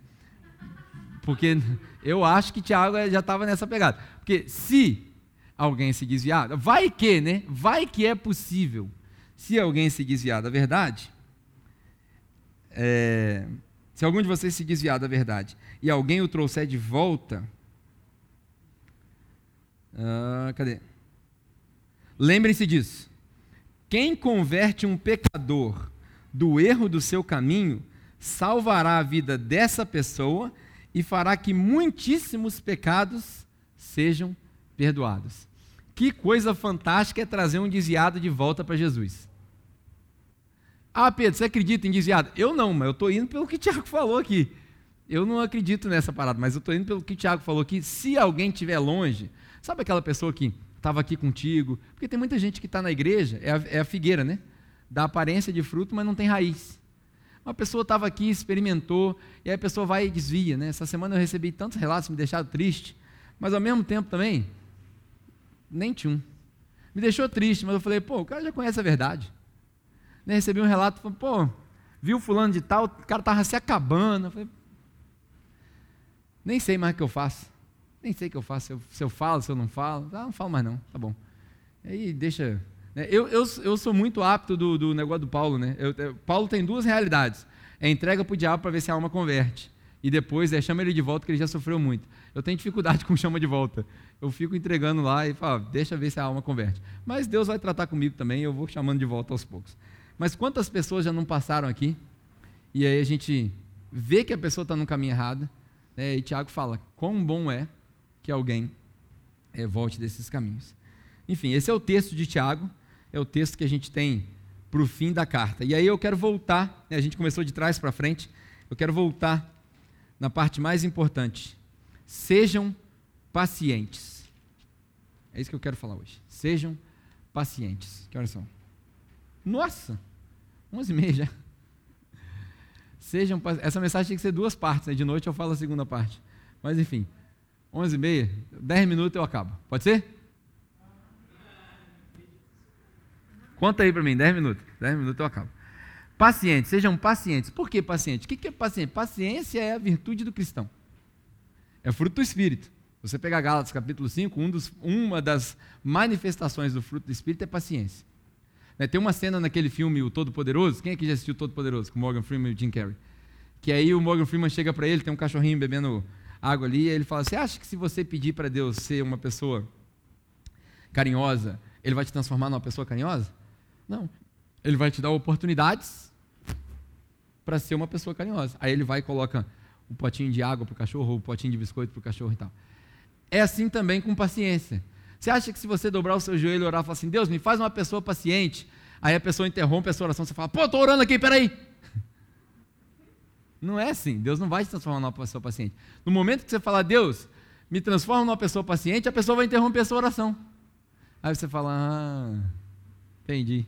Porque eu acho que Tiago já estava nessa pegada. Porque se alguém se desviar, vai que, né? Vai que é possível. Se alguém se desviar da verdade, é, se algum de vocês se desviar da verdade e alguém o trouxer de volta, ah, cadê? Lembrem-se disso. Quem converte um pecador do erro do seu caminho, salvará a vida dessa pessoa e fará que muitíssimos pecados sejam perdoados. Que coisa fantástica é trazer um desviado de volta para Jesus. Ah, Pedro, você acredita em desviado? Eu não, mas eu estou indo pelo que o Tiago falou aqui. Eu não acredito nessa parada, mas eu estou indo pelo que o Tiago falou aqui. Se alguém estiver longe, sabe aquela pessoa que estava aqui contigo? Porque tem muita gente que está na igreja, é a, é a, figueira, né? Da aparência de fruto, mas não tem raiz. Uma pessoa estava aqui, experimentou, e aí a pessoa vai e desvia, né? Essa semana eu recebi tantos relatos, me deixaram triste, mas ao mesmo tempo também, nem tinha um. Me deixou triste, mas eu falei, pô, o cara já conhece a verdade. Né, recebi um relato, falei, pô, viu fulano de tal, o cara estava se acabando. Eu falei, nem sei mais o que eu faço. nem sei o que eu faço, se eu, se eu falo, se eu não falo. Ah, não falo mais não, tá bom. Aí deixa. Né? Eu, eu, eu sou muito apto do, do negócio do Paulo, né? Eu, eu, Paulo tem duas realidades. É entrega para o diabo para ver se a alma converte. E depois é chama ele de volta, que ele já sofreu muito. Eu tenho dificuldade com chama de volta. Eu fico entregando lá e falo, deixa ver se a alma converte. Mas Deus vai tratar comigo também, eu vou chamando de volta aos poucos. Mas quantas pessoas já não passaram aqui? E aí a gente vê que a pessoa está no caminho errado. Né? E Tiago fala: quão bom é que alguém é, volte desses caminhos. Enfim, esse é o texto de Tiago, é o texto que a gente tem para o fim da carta. E aí eu quero voltar, né? a gente começou de trás para frente, eu quero voltar na parte mais importante. Sejam pacientes. É isso que eu quero falar hoje. Sejam pacientes. Que horas são? Nossa! 11 e meia já. Sejam Essa mensagem tem que ser duas partes. Né? De noite eu falo a segunda parte. Mas enfim, 11 e meia, 10 minutos eu acabo. Pode ser? Conta aí para mim, 10 minutos. 10 minutos eu acabo. Pacientes, sejam pacientes. Por que paciente? O que é paciente? Paciência é a virtude do cristão. É fruto do Espírito. Você pegar Gálatas capítulo 5, um dos, uma das manifestações do fruto do Espírito é paciência. Né, tem uma cena naquele filme O Todo-Poderoso, quem aqui já assistiu O Todo-Poderoso, com Morgan Freeman e o Jim Carrey? Que aí o Morgan Freeman chega para ele, tem um cachorrinho bebendo água ali, e ele fala: Você acha que se você pedir para Deus ser uma pessoa carinhosa, ele vai te transformar numa pessoa carinhosa? Não. Ele vai te dar oportunidades para ser uma pessoa carinhosa. Aí ele vai e coloca o um potinho de água para o cachorro, o um potinho de biscoito para o cachorro e tal. É assim também com paciência. Você acha que se você dobrar o seu joelho e orar falar assim, Deus, me faz uma pessoa paciente, aí a pessoa interrompe a sua oração, você fala, pô, estou orando aqui, peraí. Não é assim, Deus não vai te transformar numa pessoa paciente. No momento que você falar, Deus, me transforma numa pessoa paciente, a pessoa vai interromper a sua oração. Aí você fala, ah, entendi.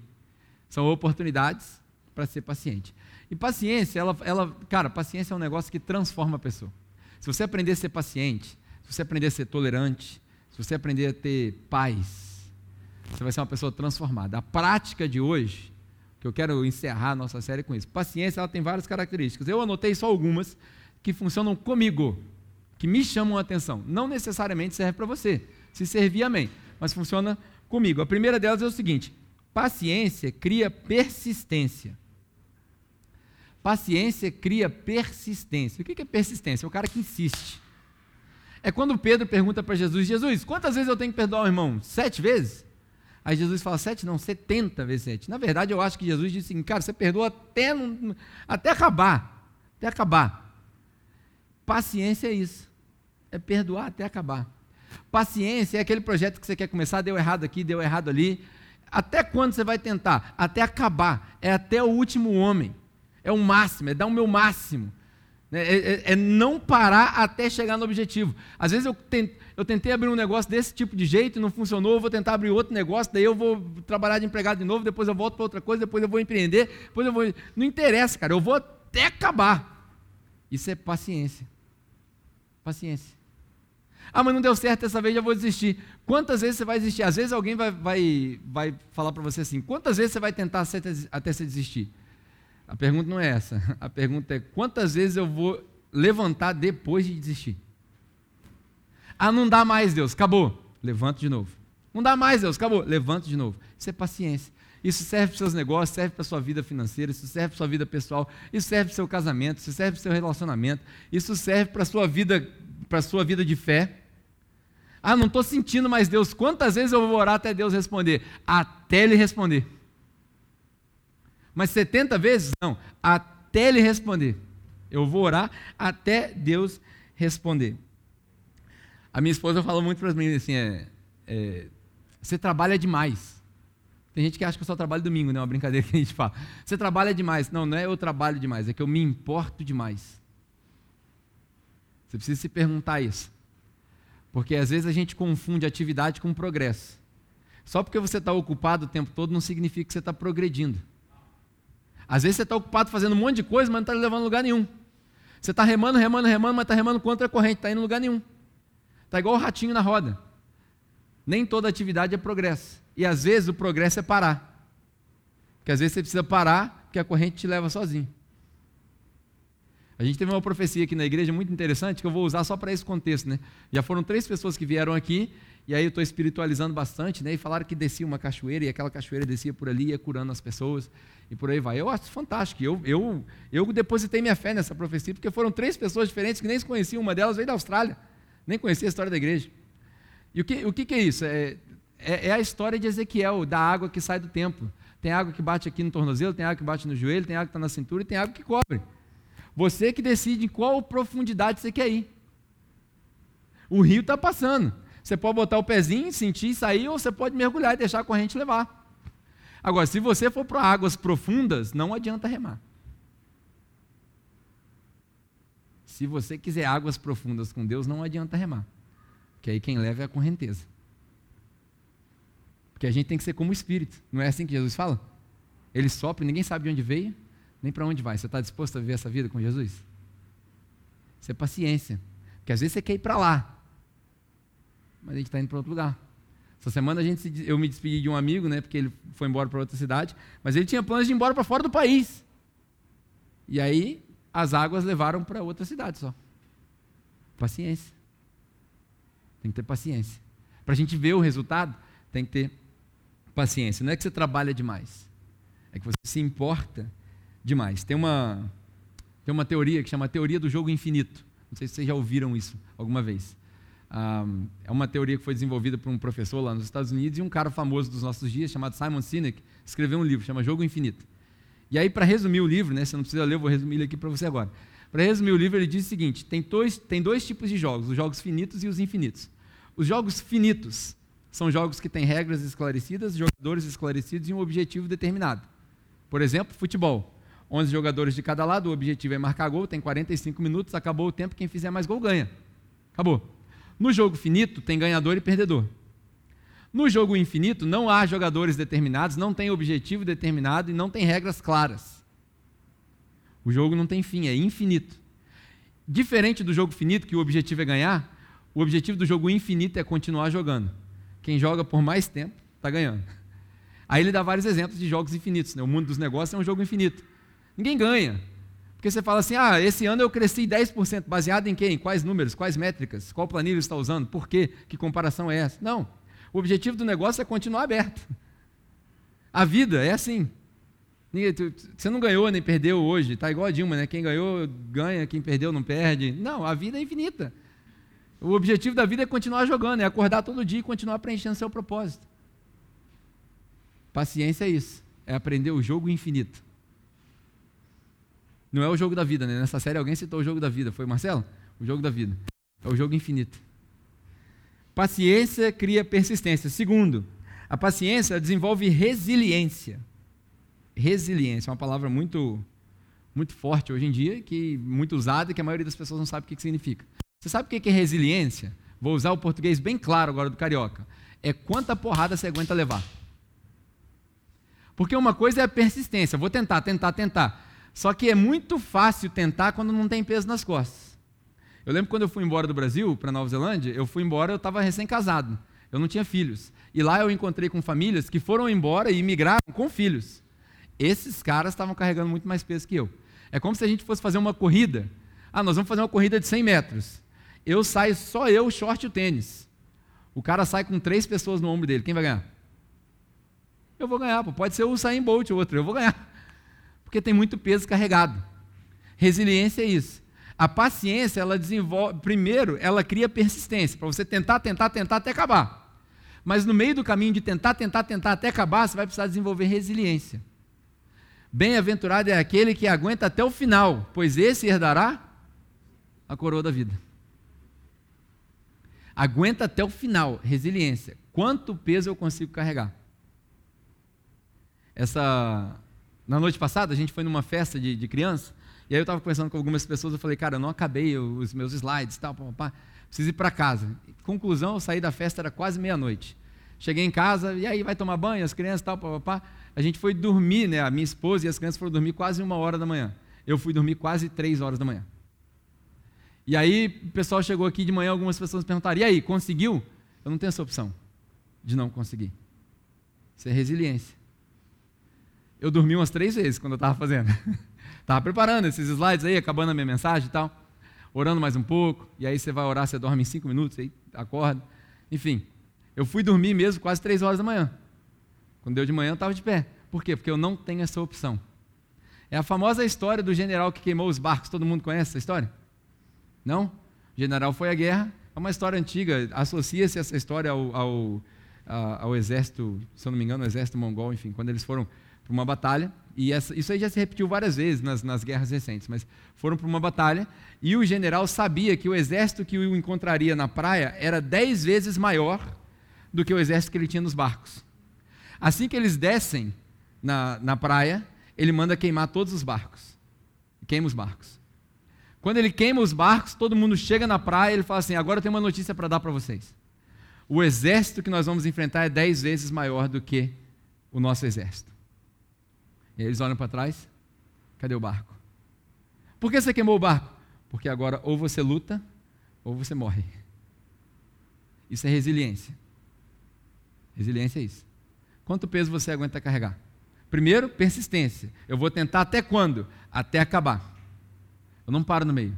São oportunidades para ser paciente. E paciência, ela, ela, cara, paciência é um negócio que transforma a pessoa. Se você aprender a ser paciente, se você aprender a ser tolerante, se você aprender a ter paz, você vai ser uma pessoa transformada. A prática de hoje, que eu quero encerrar a nossa série com isso. Paciência, ela tem várias características. Eu anotei só algumas que funcionam comigo, que me chamam a atenção. Não necessariamente serve para você. Se servir, amém. Mas funciona comigo. A primeira delas é o seguinte: paciência cria persistência. Paciência cria persistência. O que é persistência? É o cara que insiste. É quando Pedro pergunta para Jesus: Jesus, quantas vezes eu tenho que perdoar o irmão? Sete vezes? Aí Jesus fala: sete? Não, setenta vezes sete. Na verdade, eu acho que Jesus disse assim: cara, você perdoa até, até acabar. Até acabar. Paciência é isso. É perdoar até acabar. Paciência é aquele projeto que você quer começar, deu errado aqui, deu errado ali. Até quando você vai tentar? Até acabar. É até o último homem. É o máximo, é dar o meu máximo. Né? É, é, é, não parar até chegar no objetivo. Às vezes eu eu tentei abrir um negócio desse tipo de jeito e não funcionou, eu vou tentar abrir outro negócio, daí eu vou trabalhar de empregado de novo, depois eu volto para outra coisa, depois eu vou empreender, depois eu vou. Não interessa, cara, eu vou até acabar. Isso é paciência. Paciência. Ah, mas não deu certo dessa vez, já vou desistir. Quantas vezes você vai desistir? Às vezes alguém vai, vai, vai falar para você assim: quantas vezes você vai tentar até você desistir? A pergunta não é essa. A pergunta é: quantas vezes eu vou levantar depois de desistir? Ah, não dá mais, Deus, acabou. Levanto de novo. Não dá mais, Deus, acabou. Levanto de novo. Isso é paciência. Isso serve para seus negócios, serve para sua vida financeira, isso serve para sua vida pessoal, isso serve para seu casamento, isso serve para seu relacionamento, isso serve para sua vida, para sua vida de fé. Ah, não estou sentindo mais Deus. Quantas vezes eu vou orar até Deus responder? Até Ele responder. Mas 70 vezes? Não. Até ele responder. Eu vou orar até Deus responder. A minha esposa fala muito para mim assim: é, é, você trabalha demais. Tem gente que acha que eu só trabalho domingo, né? Uma brincadeira que a gente fala. Você trabalha demais. Não, não é eu trabalho demais, é que eu me importo demais. Você precisa se perguntar isso. Porque às vezes a gente confunde atividade com progresso. Só porque você está ocupado o tempo todo não significa que você está progredindo. Às vezes você está ocupado fazendo um monte de coisa, mas não está levando lugar nenhum. Você está remando, remando, remando, mas está remando contra a corrente, está indo em lugar nenhum. Está igual o ratinho na roda. Nem toda atividade é progresso. E às vezes o progresso é parar. Porque às vezes você precisa parar, porque a corrente te leva sozinho. A gente teve uma profecia aqui na igreja muito interessante que eu vou usar só para esse contexto, né? Já foram três pessoas que vieram aqui e aí eu estou espiritualizando bastante, né? E falaram que descia uma cachoeira e aquela cachoeira descia por ali, ia curando as pessoas e por aí vai. Eu acho fantástico. Eu, eu, eu depositei minha fé nessa profecia porque foram três pessoas diferentes que nem se conheciam. Uma delas veio da Austrália, nem conhecia a história da igreja. E o que, o que, que é isso? É, é, é a história de Ezequiel, da água que sai do templo. Tem água que bate aqui no tornozelo, tem água que bate no joelho, tem água que está na cintura e tem água que cobre. Você que decide em qual profundidade você quer ir. O rio está passando. Você pode botar o pezinho, sentir, sair, ou você pode mergulhar e deixar a corrente levar. Agora, se você for para águas profundas, não adianta remar. Se você quiser águas profundas com Deus, não adianta remar. Porque aí quem leva é a correnteza. Porque a gente tem que ser como o Espírito. Não é assim que Jesus fala? Ele sopra e ninguém sabe de onde veio nem para onde vai. Você está disposto a viver essa vida com Jesus? Isso é paciência. Porque às vezes você quer ir para lá, mas a gente está indo para outro lugar. Essa semana a gente, eu me despedi de um amigo, né, porque ele foi embora para outra cidade, mas ele tinha planos de ir embora para fora do país. E aí as águas levaram para outra cidade só. Paciência. Tem que ter paciência. Para a gente ver o resultado, tem que ter paciência. Não é que você trabalha demais, é que você se importa demais. Tem uma, tem uma teoria que chama teoria do jogo infinito. Não sei se vocês já ouviram isso alguma vez. É uma teoria que foi desenvolvida por um professor lá nos Estados Unidos e um cara famoso dos nossos dias, chamado Simon Sinek, escreveu um livro, chama Jogo Infinito. E aí, para resumir o livro, né, você não precisa ler, eu vou resumir ele aqui para você agora. Para resumir o livro, ele diz o seguinte: tem dois, tem dois tipos de jogos, os jogos finitos e os infinitos. Os jogos finitos são jogos que têm regras esclarecidas, jogadores esclarecidos e um objetivo determinado. Por exemplo, futebol. 11 jogadores de cada lado, o objetivo é marcar gol, tem 45 minutos, acabou o tempo, quem fizer mais gol ganha. Acabou. No jogo finito, tem ganhador e perdedor. No jogo infinito, não há jogadores determinados, não tem objetivo determinado e não tem regras claras. O jogo não tem fim, é infinito. Diferente do jogo finito, que o objetivo é ganhar, o objetivo do jogo infinito é continuar jogando. Quem joga por mais tempo está ganhando. Aí ele dá vários exemplos de jogos infinitos. Né? O mundo dos negócios é um jogo infinito. Ninguém ganha. Porque você fala assim: ah, esse ano eu cresci 10%, baseado em quem? Quais números? Quais métricas? Qual planilha está usando? Por quê? Que comparação é essa? Não. O objetivo do negócio é continuar aberto. A vida é assim. Você não ganhou nem perdeu hoje, está igual a Dilma, né? Quem ganhou ganha, quem perdeu não perde. Não, a vida é infinita. O objetivo da vida é continuar jogando, é acordar todo dia e continuar preenchendo seu propósito. Paciência é isso, é aprender o jogo infinito. Não é o jogo da vida, né? Nessa série alguém citou o jogo da vida. Foi Marcelo? O jogo da vida. É o jogo infinito. Paciência cria persistência. Segundo, a paciência desenvolve resiliência. Resiliência é uma palavra muito muito forte hoje em dia, que muito usada e que a maioria das pessoas não sabe o que, que significa. Você sabe o que é resiliência? Vou usar o português bem claro agora do carioca. É quanta porrada você aguenta levar. Porque uma coisa é a persistência. Vou tentar, tentar, tentar. Só que é muito fácil tentar quando não tem peso nas costas. Eu lembro quando eu fui embora do Brasil para Nova Zelândia, eu fui embora, eu estava recém-casado. Eu não tinha filhos. E lá eu encontrei com famílias que foram embora e migraram com filhos. Esses caras estavam carregando muito mais peso que eu. É como se a gente fosse fazer uma corrida. Ah, nós vamos fazer uma corrida de 100 metros. Eu saio só eu, short e o tênis. O cara sai com três pessoas no ombro dele. Quem vai ganhar? Eu vou ganhar. Pô. Pode ser o Usain Bolt ou outro. Eu vou ganhar porque tem muito peso carregado. Resiliência é isso. A paciência, ela desenvolve, primeiro, ela cria persistência, para você tentar, tentar, tentar até acabar. Mas no meio do caminho de tentar, tentar, tentar até acabar, você vai precisar desenvolver resiliência. Bem-aventurado é aquele que aguenta até o final, pois esse herdará a coroa da vida. Aguenta até o final, resiliência. Quanto peso eu consigo carregar? Essa na noite passada, a gente foi numa festa de, de criança, e aí eu estava conversando com algumas pessoas, eu falei, cara, eu não acabei os meus slides, tal, pá, pá, preciso ir para casa. Conclusão, eu saí da festa, era quase meia-noite. Cheguei em casa, e aí vai tomar banho, as crianças, tal, pá, pá, pá. A gente foi dormir, né, a minha esposa e as crianças foram dormir quase uma hora da manhã. Eu fui dormir quase três horas da manhã. E aí, o pessoal chegou aqui de manhã, algumas pessoas perguntaram, e aí, conseguiu? Eu não tenho essa opção de não conseguir. Isso é resiliência. Eu dormi umas três vezes quando eu estava fazendo. Estava preparando esses slides aí, acabando a minha mensagem e tal, orando mais um pouco, e aí você vai orar, você dorme em cinco minutos, aí acorda. Enfim, eu fui dormir mesmo quase três horas da manhã. Quando deu de manhã, eu estava de pé. Por quê? Porque eu não tenho essa opção. É a famosa história do general que queimou os barcos. Todo mundo conhece essa história? Não? O general foi à guerra. É uma história antiga. Associa-se essa história ao, ao, ao, exército, se eu não me engano, ao exército mongol, enfim, quando eles foram para uma batalha. E essa, isso aí já se repetiu várias vezes nas, nas guerras recentes, mas foram para uma batalha e o general sabia que o exército que o encontraria na praia era dez vezes maior do que o exército que ele tinha nos barcos. Assim que eles descem na, na praia, ele manda queimar todos os barcos. Queima os barcos. Quando ele queima os barcos, todo mundo chega na praia e ele fala assim: agora tem uma notícia para dar para vocês. O exército que nós vamos enfrentar é dez vezes maior do que o nosso exército. Eles olham para trás: cadê o barco? Por que você queimou o barco? Porque agora ou você luta ou você morre. Isso é resiliência. Resiliência é isso. Quanto peso você aguenta carregar? Primeiro, persistência. Eu vou tentar até quando? Até acabar. Eu não paro no meio.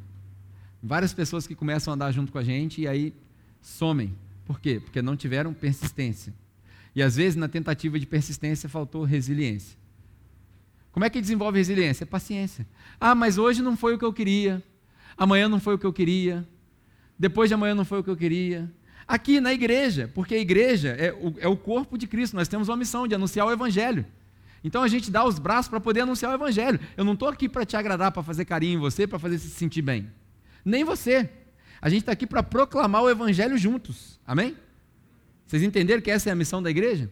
Várias pessoas que começam a andar junto com a gente e aí somem. Por quê? Porque não tiveram persistência. E às vezes, na tentativa de persistência, faltou resiliência. Como é que desenvolve resiliência? É paciência. Ah, mas hoje não foi o que eu queria. Amanhã não foi o que eu queria. Depois de amanhã não foi o que eu queria. Aqui na igreja, porque a igreja é o, é o corpo de Cristo, nós temos uma missão de anunciar o Evangelho. Então a gente dá os braços para poder anunciar o Evangelho. Eu não estou aqui para te agradar, para fazer carinho em você, para fazer se sentir bem. Nem você. A gente está aqui para proclamar o Evangelho juntos. Amém? Vocês entenderam que essa é a missão da igreja?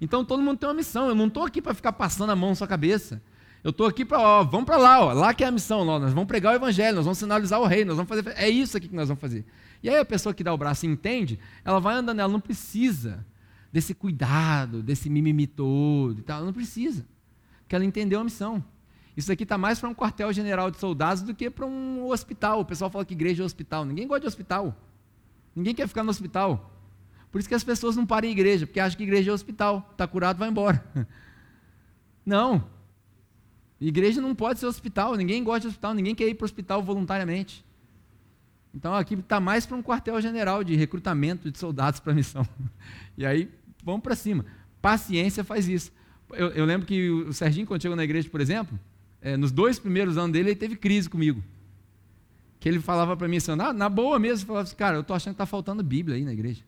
Então todo mundo tem uma missão. Eu não estou aqui para ficar passando a mão na sua cabeça. Eu estou aqui para, ó, vamos para lá, ó, lá que é a missão. Ó, nós vamos pregar o Evangelho, nós vamos sinalizar o rei, nós vamos fazer. É isso aqui que nós vamos fazer. E aí a pessoa que dá o braço e entende, ela vai andando, ela não precisa desse cuidado, desse mimimi todo e tal. Ela não precisa, porque ela entendeu a missão. Isso aqui está mais para um quartel-general de soldados do que para um hospital. O pessoal fala que igreja é hospital. Ninguém gosta de hospital. Ninguém quer ficar no hospital. Por isso que as pessoas não param em igreja, porque acham que igreja é hospital. Está curado, vai embora. Não. Igreja não pode ser hospital. Ninguém gosta de hospital. Ninguém quer ir para o hospital voluntariamente. Então aqui está mais para um quartel-general de recrutamento de soldados para a missão. E aí, vamos para cima. Paciência faz isso. Eu, eu, lembro que o Serginho, quando chegou na igreja, por exemplo, é, nos dois primeiros anos dele, ele teve crise comigo. Que ele falava para mim assim, na, na boa mesmo, falava assim, cara, eu estou achando que está faltando Bíblia aí na igreja.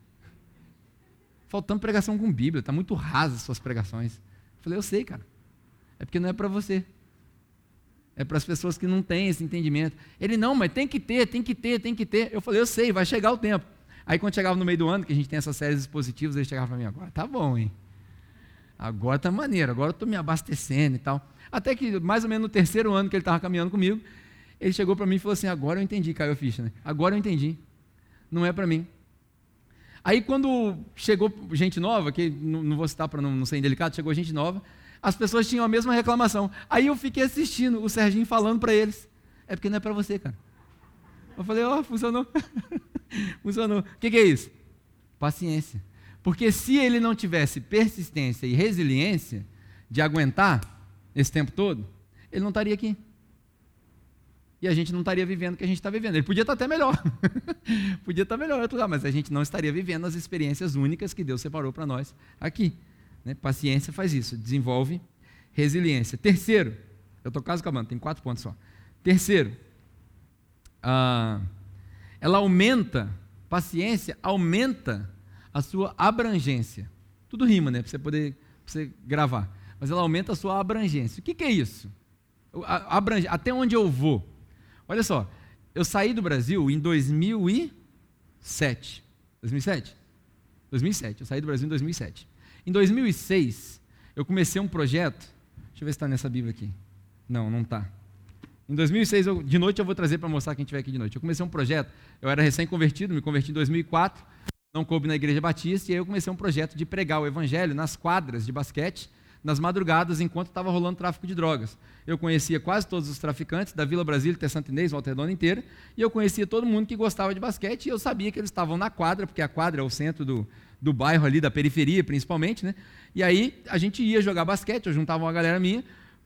Faltando pregação com Bíblia, está muito rasa as suas pregações. Eu falei, eu sei, cara. É porque não é para você é para as pessoas que não têm esse entendimento. Ele, não, mas tem que ter, tem que ter, tem que ter. Eu falei, eu sei, vai chegar o tempo. Aí quando chegava no meio do ano, que a gente tem essas séries expositivas, ele chegava para mim, agora tá bom, hein? Agora tá maneiro, agora eu estou me abastecendo e tal. Até que mais ou menos no terceiro ano que ele estava caminhando comigo, ele chegou para mim e falou assim, agora eu entendi, caiu a ficha, né? Agora eu entendi. Não é para mim. Aí quando chegou gente nova, que não, não vou citar para não, não ser indelicado, chegou gente nova, as pessoas tinham a mesma reclamação. Aí eu fiquei assistindo o Serginho falando para eles: é porque não é para você, cara. Eu falei: ó, oh, funcionou. funcionou. O que, que é isso? Paciência. Porque se ele não tivesse persistência e resiliência de aguentar esse tempo todo, ele não estaria aqui. E a gente não estaria vivendo o que a gente está vivendo. Ele podia estar até melhor. podia estar melhor, mas a gente não estaria vivendo as experiências únicas que Deus separou para nós aqui. Né? Paciência faz isso, desenvolve resiliência. Terceiro, eu estou quase acabando, tem quatro pontos só. Terceiro, ah, ela aumenta, paciência aumenta a sua abrangência. Tudo rima, né? Para você poder pra você gravar. Mas ela aumenta a sua abrangência. O que, que é isso? Abrange, até onde eu vou? Olha só, eu saí do Brasil em 2007. 2007? 2007. Eu saí do Brasil em 2007. Em 2006, eu comecei um projeto. Deixa eu ver se está nessa Bíblia aqui. Não, não está. Em 2006, eu, de noite eu vou trazer para mostrar quem estiver aqui de noite. Eu comecei um projeto, eu era recém-convertido, me converti em 2004, não coube na Igreja Batista, e aí eu comecei um projeto de pregar o Evangelho nas quadras de basquete, nas madrugadas, enquanto estava rolando tráfico de drogas. Eu conhecia quase todos os traficantes da Vila Brasília, Terçanta Inês, Volta Redonda inteira, e eu conhecia todo mundo que gostava de basquete, e eu sabia que eles estavam na quadra, porque a quadra é o centro do, do bairro ali, da periferia principalmente, né? E aí a gente ia jogar basquete, eu juntava uma galera minha.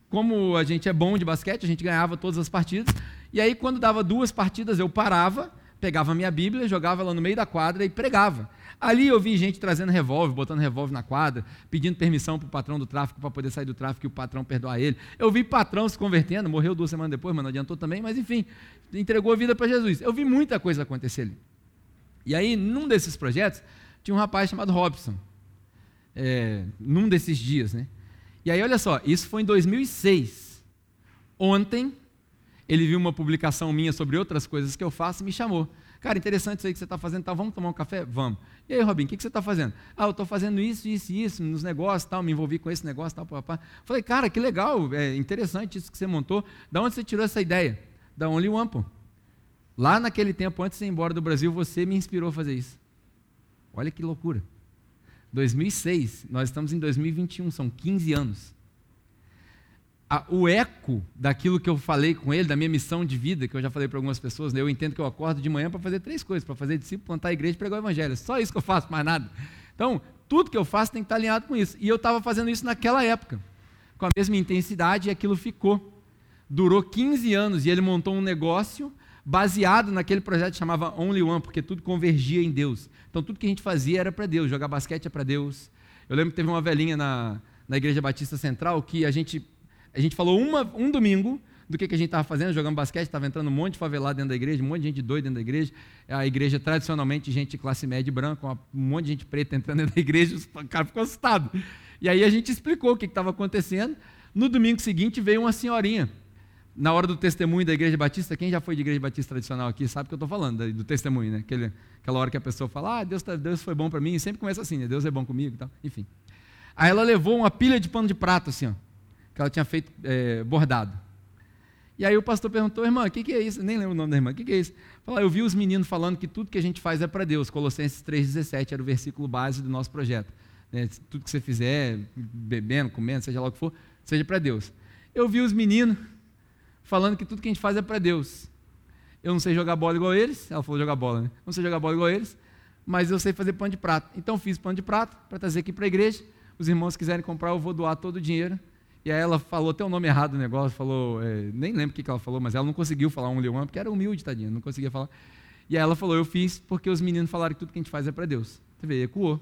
Como a gente é bom de basquete, a gente ganhava todas as partidas. E aí, quando dava duas partidas, eu parava, pegava a minha Bíblia, jogava ela no meio da quadra e pregava. Ali eu vi gente trazendo revólver, botando revólver na quadra, pedindo permissão para o patrão do tráfico para poder sair do tráfico e o patrão perdoar ele. Eu vi patrão se convertendo, morreu duas semanas depois, mas não adiantou também, mas enfim, entregou a vida para Jesus. Eu vi muita coisa acontecer ali. E aí, num desses projetos, tinha um rapaz chamado Robson é, num desses dias, né? E aí, olha só, isso foi em 2006. Ontem, ele viu uma publicação minha sobre outras coisas que eu faço e me chamou. Cara, interessante isso aí que você está fazendo, tá? Vamos tomar um café? Vamos. E aí, Robin, o que, que você está fazendo? Ah, eu estou fazendo isso, isso e isso, nos negócios, tal, me envolvi com esse negócio, tal, papá. Falei, cara, que legal, é interessante isso que você montou. Da onde você tirou essa ideia? Da Only One, pô. Lá naquele tempo, antes de ir embora do Brasil, você me inspirou a fazer isso. Olha que loucura. 2006, nós estamos em 2021, são 15 anos. O eco daquilo que eu falei com ele, da minha missão de vida, que eu já falei para algumas pessoas, né? eu entendo que eu acordo de manhã para fazer três coisas: para fazer discípulo, plantar a igreja e pregar o evangelho. Só isso que eu faço, mais nada. Então, tudo que eu faço tem que estar alinhado com isso. E eu estava fazendo isso naquela época, com a mesma intensidade, e aquilo ficou. Durou 15 anos e ele montou um negócio baseado naquele projeto que chamava Only One, porque tudo convergia em Deus. Então tudo que a gente fazia era para Deus, jogar basquete é para Deus. Eu lembro que teve uma velhinha na, na Igreja Batista Central que a gente, a gente falou uma, um domingo do que, que a gente estava fazendo, jogando basquete, estava entrando um monte de favelado dentro da igreja, um monte de gente doida dentro da igreja. A igreja, tradicionalmente, gente de classe média e branca, um monte de gente preta entrando dentro da igreja, o cara ficou assustado. E aí a gente explicou o que estava acontecendo. No domingo seguinte veio uma senhorinha na hora do testemunho da igreja batista, quem já foi de igreja batista tradicional aqui sabe o que eu estou falando, do testemunho, né? Aquele, aquela hora que a pessoa fala, ah, Deus, tá, Deus foi bom para mim, e sempre começa assim, né? Deus é bom comigo e tal, enfim. Aí ela levou uma pilha de pano de prato, assim, ó, que ela tinha feito é, bordado. E aí o pastor perguntou, irmã, o que, que, é isso? Nem lembro o nome da irmã, o que, que, é isso? Falou, eu vi os meninos falando que tudo que a gente faz é para Deus. Colossenses 3,17 era o versículo base do nosso projeto. Né? Tudo que você fizer, bebendo, comendo, seja lá o que for, seja para Deus. Eu vi os meninos falando que tudo que a gente faz é para Deus. Eu não sei jogar bola igual eles, ela falou jogar bola, né? Não sei jogar bola igual eles, mas eu sei fazer pão de prato. Então fiz pão de prato para trazer aqui para a igreja. Os irmãos quiserem comprar, eu vou doar todo o dinheiro. E aí ela falou até o nome errado do negócio, falou, é, nem lembro o que, que ela falou, mas ela não conseguiu falar um leão, porque era humilde, tadinha, não conseguia falar. E aí ela falou, eu fiz porque os meninos falaram que tudo que a gente faz é para Deus. Você vê, ecoou.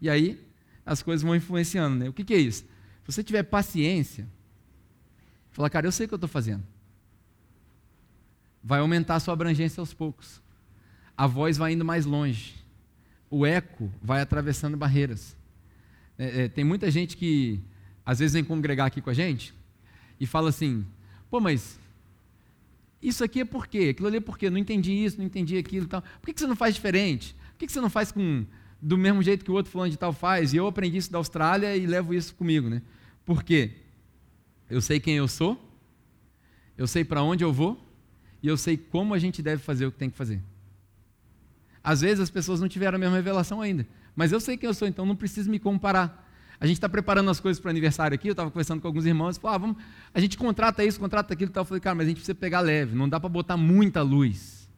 E aí as coisas vão influenciando, né? O que, que é isso? Se você tiver paciência, Fala, cara, eu sei o que eu estou fazendo. Vai aumentar a sua abrangência aos poucos. A voz vai indo mais longe. O eco vai atravessando barreiras. É, é, tem muita gente que às vezes vem congregar aqui com a gente e fala assim: pô, mas isso aqui é por quê? Aquilo ali é por quê? Não entendi isso, não entendi aquilo e tal. Por que, você não faz diferente? Por que, você não faz com, do mesmo jeito que o outro fulano de tal faz? E eu aprendi isso da Austrália e levo isso comigo, né? Por quê? Eu sei quem eu sou, eu sei para onde eu vou e eu sei como a gente deve fazer o que tem que fazer. Às vezes as pessoas não tiveram a mesma revelação ainda, mas eu sei quem eu sou, então não preciso me comparar. A gente está preparando as coisas para o aniversário aqui, eu estava conversando com alguns irmãos, falaram, ah, vamos, a gente contrata isso, contrata aquilo e tal. Eu falei, cara, mas a gente precisa pegar leve, não dá para botar muita luz.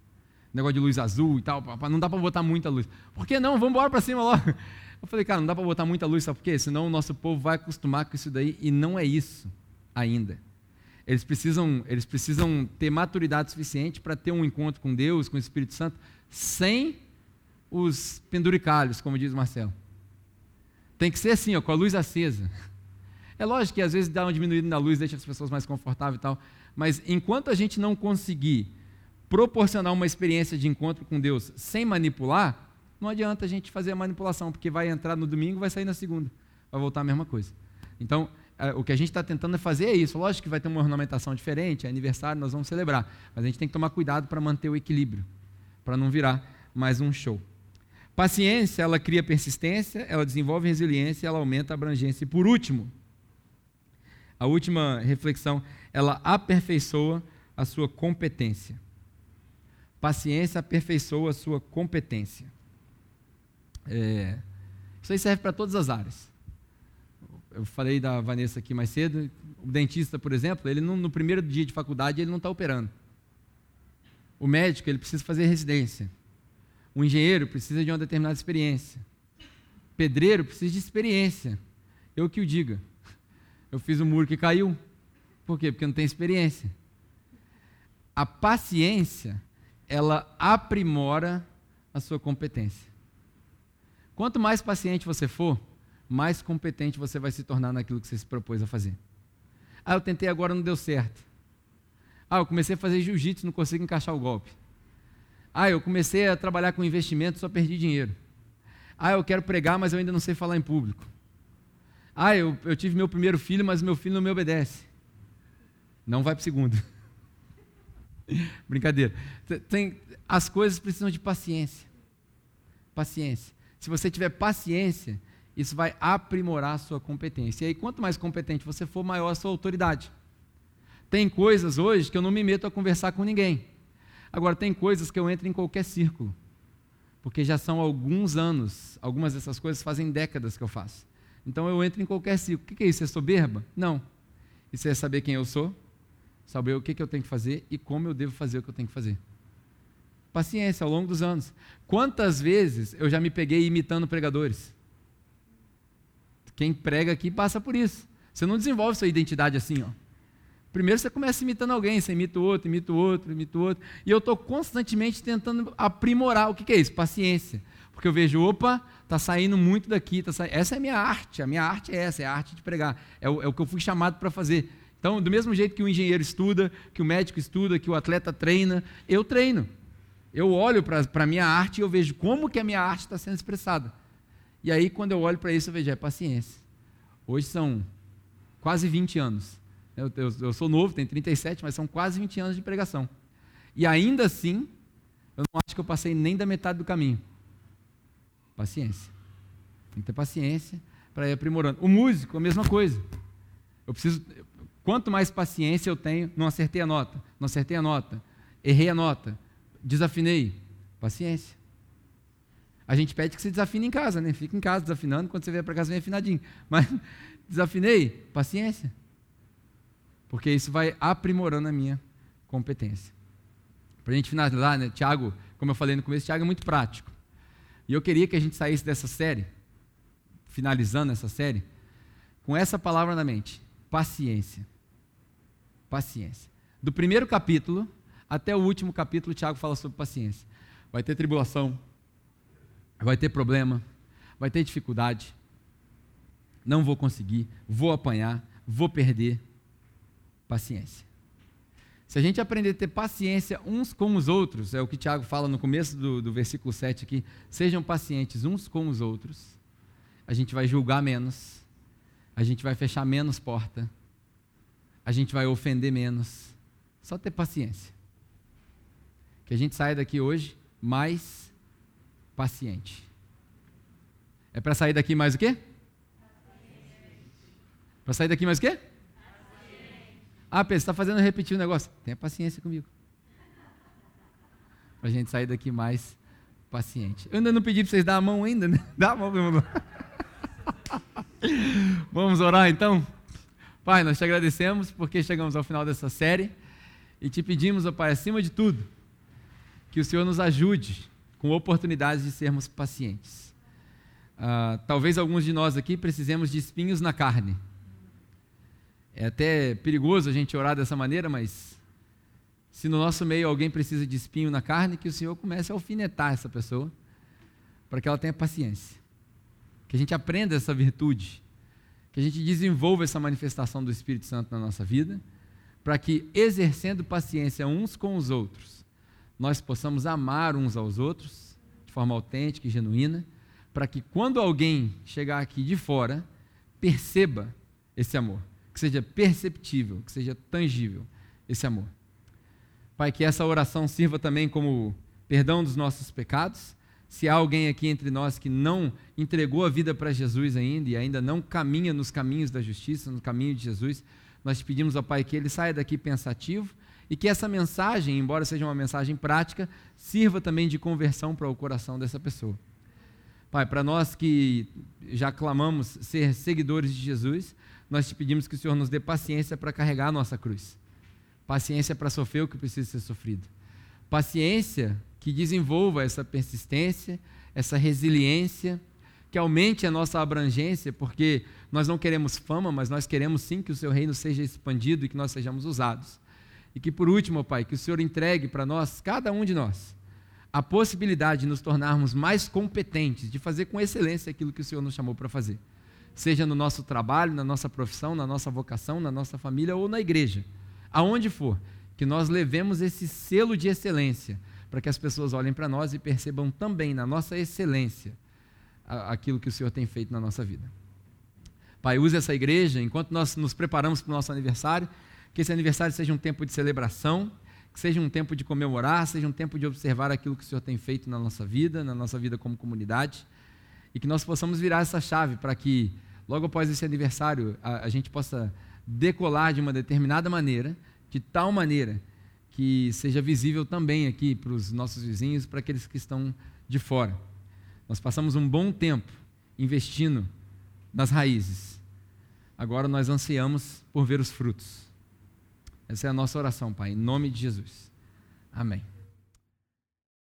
Negócio de luz azul e tal, não dá para botar muita luz. Por que não? Vamos embora para cima logo. Eu falei, cara, não dá para botar muita luz, sabe por quê? Senão o nosso povo vai acostumar com isso daí e não é isso ainda. Eles precisam, eles precisam ter maturidade suficiente para ter um encontro com Deus, com o Espírito Santo, sem os penduricalhos, como diz Marcelo. Tem que ser assim, ó, com a luz acesa. É lógico que às vezes dá uma diminuída na luz, deixa as pessoas mais confortáveis e tal, mas enquanto a gente não conseguir proporcionar uma experiência de encontro com Deus sem manipular, não adianta a gente fazer a manipulação, porque vai entrar no domingo, vai sair na segunda, vai voltar a mesma coisa. Então, é, o que a gente está tentando fazer é isso. Lógico que vai ter uma ornamentação diferente, é aniversário, nós vamos celebrar. Mas a gente tem que tomar cuidado para manter o equilíbrio, para não virar mais um show. Paciência, ela cria persistência, ela desenvolve resiliência, ela aumenta a abrangência. E por último, a última reflexão, ela aperfeiçoa a sua competência. Paciência aperfeiçoa a sua competência. É, isso aí serve para todas as áreas eu falei da Vanessa aqui mais cedo, o dentista, por exemplo, ele não, no primeiro dia de faculdade ele não está operando. O médico ele precisa fazer residência. O engenheiro precisa de uma determinada experiência. Pedreiro precisa de experiência. Eu que o diga. Eu fiz um muro que caiu. Por quê? Porque não tem experiência. A paciência, ela aprimora a sua competência. Quanto mais paciente você for, mais competente você vai se tornar naquilo que você se propôs a fazer. Ah, eu tentei agora não deu certo. Ah, eu comecei a fazer jiu-jitsu, não consigo encaixar o golpe. Ah, eu comecei a trabalhar com investimento, só perdi dinheiro. Ah, eu quero pregar, mas eu ainda não sei falar em público. Ah, eu, eu tive meu primeiro filho, mas meu filho não me obedece. Não vai para o segundo. Brincadeira. Tem, as coisas precisam de paciência. Paciência. Se você tiver paciência, isso vai aprimorar a sua competência. E aí, quanto mais competente você for, maior a sua autoridade. Tem coisas hoje que eu não me meto a conversar com ninguém. Agora, tem coisas que eu entro em qualquer círculo. Porque já são alguns anos, algumas dessas coisas fazem décadas que eu faço. Então eu entro em qualquer círculo. O que é isso? É soberba? Não. Isso é saber quem eu sou, saber o que eu tenho que fazer e como eu devo fazer o que eu tenho que fazer. Paciência ao longo dos anos. Quantas vezes eu já me peguei imitando pregadores? Quem prega aqui passa por isso. Você não desenvolve sua identidade assim, ó. Primeiro você começa imitando alguém, você imita o outro, imita o outro, imita o outro. E eu estou constantemente tentando aprimorar. O que, que, é isso? Paciência. Porque eu vejo, opa, está saindo muito daqui. Tá sa... Essa é a minha arte. A minha arte é essa, é a arte de pregar. É o, é o que eu fui chamado para fazer. Então, do mesmo jeito que o engenheiro estuda, que o médico estuda, que o atleta treina, eu treino. Eu olho para a minha arte e eu vejo como que a minha arte está sendo expressada. E aí, quando eu olho para isso, eu vejo, é paciência. Hoje são quase 20 anos eu, eu, eu, sou novo, tenho 37, mas são quase 20 anos de pregação. E ainda assim, eu não acho que eu passei nem da metade do caminho. Paciência. Tem que ter paciência para ir aprimorando. O músico, a mesma coisa. Eu preciso. Quanto mais paciência eu tenho, não acertei a nota, não acertei a nota, errei a nota, desafinei. Paciência. A gente pede que você desafine em casa, né? Fica em casa desafinando, quando você vier para casa vem afinadinho. Mas desafinei, paciência porque isso vai aprimorando a minha competência. Para a gente finalizar, né, Tiago, como eu falei no começo, Tiago é muito prático. E eu queria que a gente saísse dessa série, finalizando essa série, com essa palavra na mente: paciência. Paciência. Do primeiro capítulo até o último capítulo, Tiago fala sobre paciência. Vai ter tribulação, vai ter problema, vai ter dificuldade. Não vou conseguir, vou apanhar, vou perder paciência. Se a gente aprender a ter paciência uns com os outros, é o que Tiago fala no começo do, do versículo 7 aqui, sejam pacientes uns com os outros, a gente vai julgar menos, a gente vai fechar menos porta, a gente vai ofender menos. Só ter paciência. Que a gente saia daqui hoje mais paciente. É para sair daqui mais o quê? Para sair daqui mais o quê? Ah, Pedro, você está fazendo repetir o negócio. Tenha paciência comigo. Para a gente sair daqui mais paciente. Eu ainda não pedi para vocês dar a mão ainda, né? Dá a mão, meu irmão. Vamos orar então? Pai, nós te agradecemos porque chegamos ao final dessa série e te pedimos, ó Pai, acima de tudo, que o Senhor nos ajude com oportunidades de sermos pacientes. Uh, talvez alguns de nós aqui precisemos de espinhos na carne é até perigoso a gente orar dessa maneira, mas se no nosso meio alguém precisa de espinho na carne, que o Senhor comece a alfinetar essa pessoa, para que ela tenha paciência. Que a gente aprenda essa virtude, que a gente desenvolva essa manifestação do Espírito Santo na nossa vida, para que, exercendo paciência uns com os outros, nós possamos amar uns aos outros de forma autêntica e genuína, para que quando alguém chegar aqui de fora, perceba esse amor que seja perceptível, que seja tangível esse amor. Pai, que essa oração sirva também como perdão dos nossos pecados. Se há alguém aqui entre nós que não entregou a vida para Jesus ainda e ainda não caminha nos caminhos da justiça, no caminho de Jesus, nós te pedimos ao Pai que ele saia daqui pensativo e que essa mensagem, embora seja uma mensagem prática, sirva também de conversão para o coração dessa pessoa. Pai, para nós que já clamamos ser seguidores de Jesus, nós te pedimos que o Senhor nos dê paciência para carregar a nossa cruz. Paciência para sofrer o que precisa ser sofrido. Paciência que desenvolva essa persistência, essa resiliência, que aumente a nossa abrangência, porque nós não queremos fama, mas nós queremos sim que o seu reino seja expandido e que nós sejamos usados. E que por último, Pai, que o Senhor entregue para nós, cada um de nós, a possibilidade de nos tornarmos mais competentes, de fazer com excelência aquilo que o Senhor nos chamou para fazer. Seja no nosso trabalho, na nossa profissão, na nossa vocação, na nossa família ou na igreja. Aonde for, que nós levemos esse selo de excelência, para que as pessoas olhem para nós e percebam também na nossa excelência aquilo que o Senhor tem feito na nossa vida. Pai, use essa igreja enquanto nós nos preparamos para o nosso aniversário, que esse aniversário seja um tempo de celebração, que seja um tempo de comemorar, seja um tempo de observar aquilo que o Senhor tem feito na nossa vida, na nossa vida como comunidade, e que nós possamos virar essa chave para que, logo após esse aniversário, a, a gente possa decolar de uma determinada maneira, de tal maneira que seja visível também aqui para os nossos vizinhos, para aqueles que estão de fora. Nós passamos um bom tempo investindo nas raízes. Agora nós ansiamos por ver os frutos. Essa é a nossa oração, Pai, em nome de Jesus. Amém.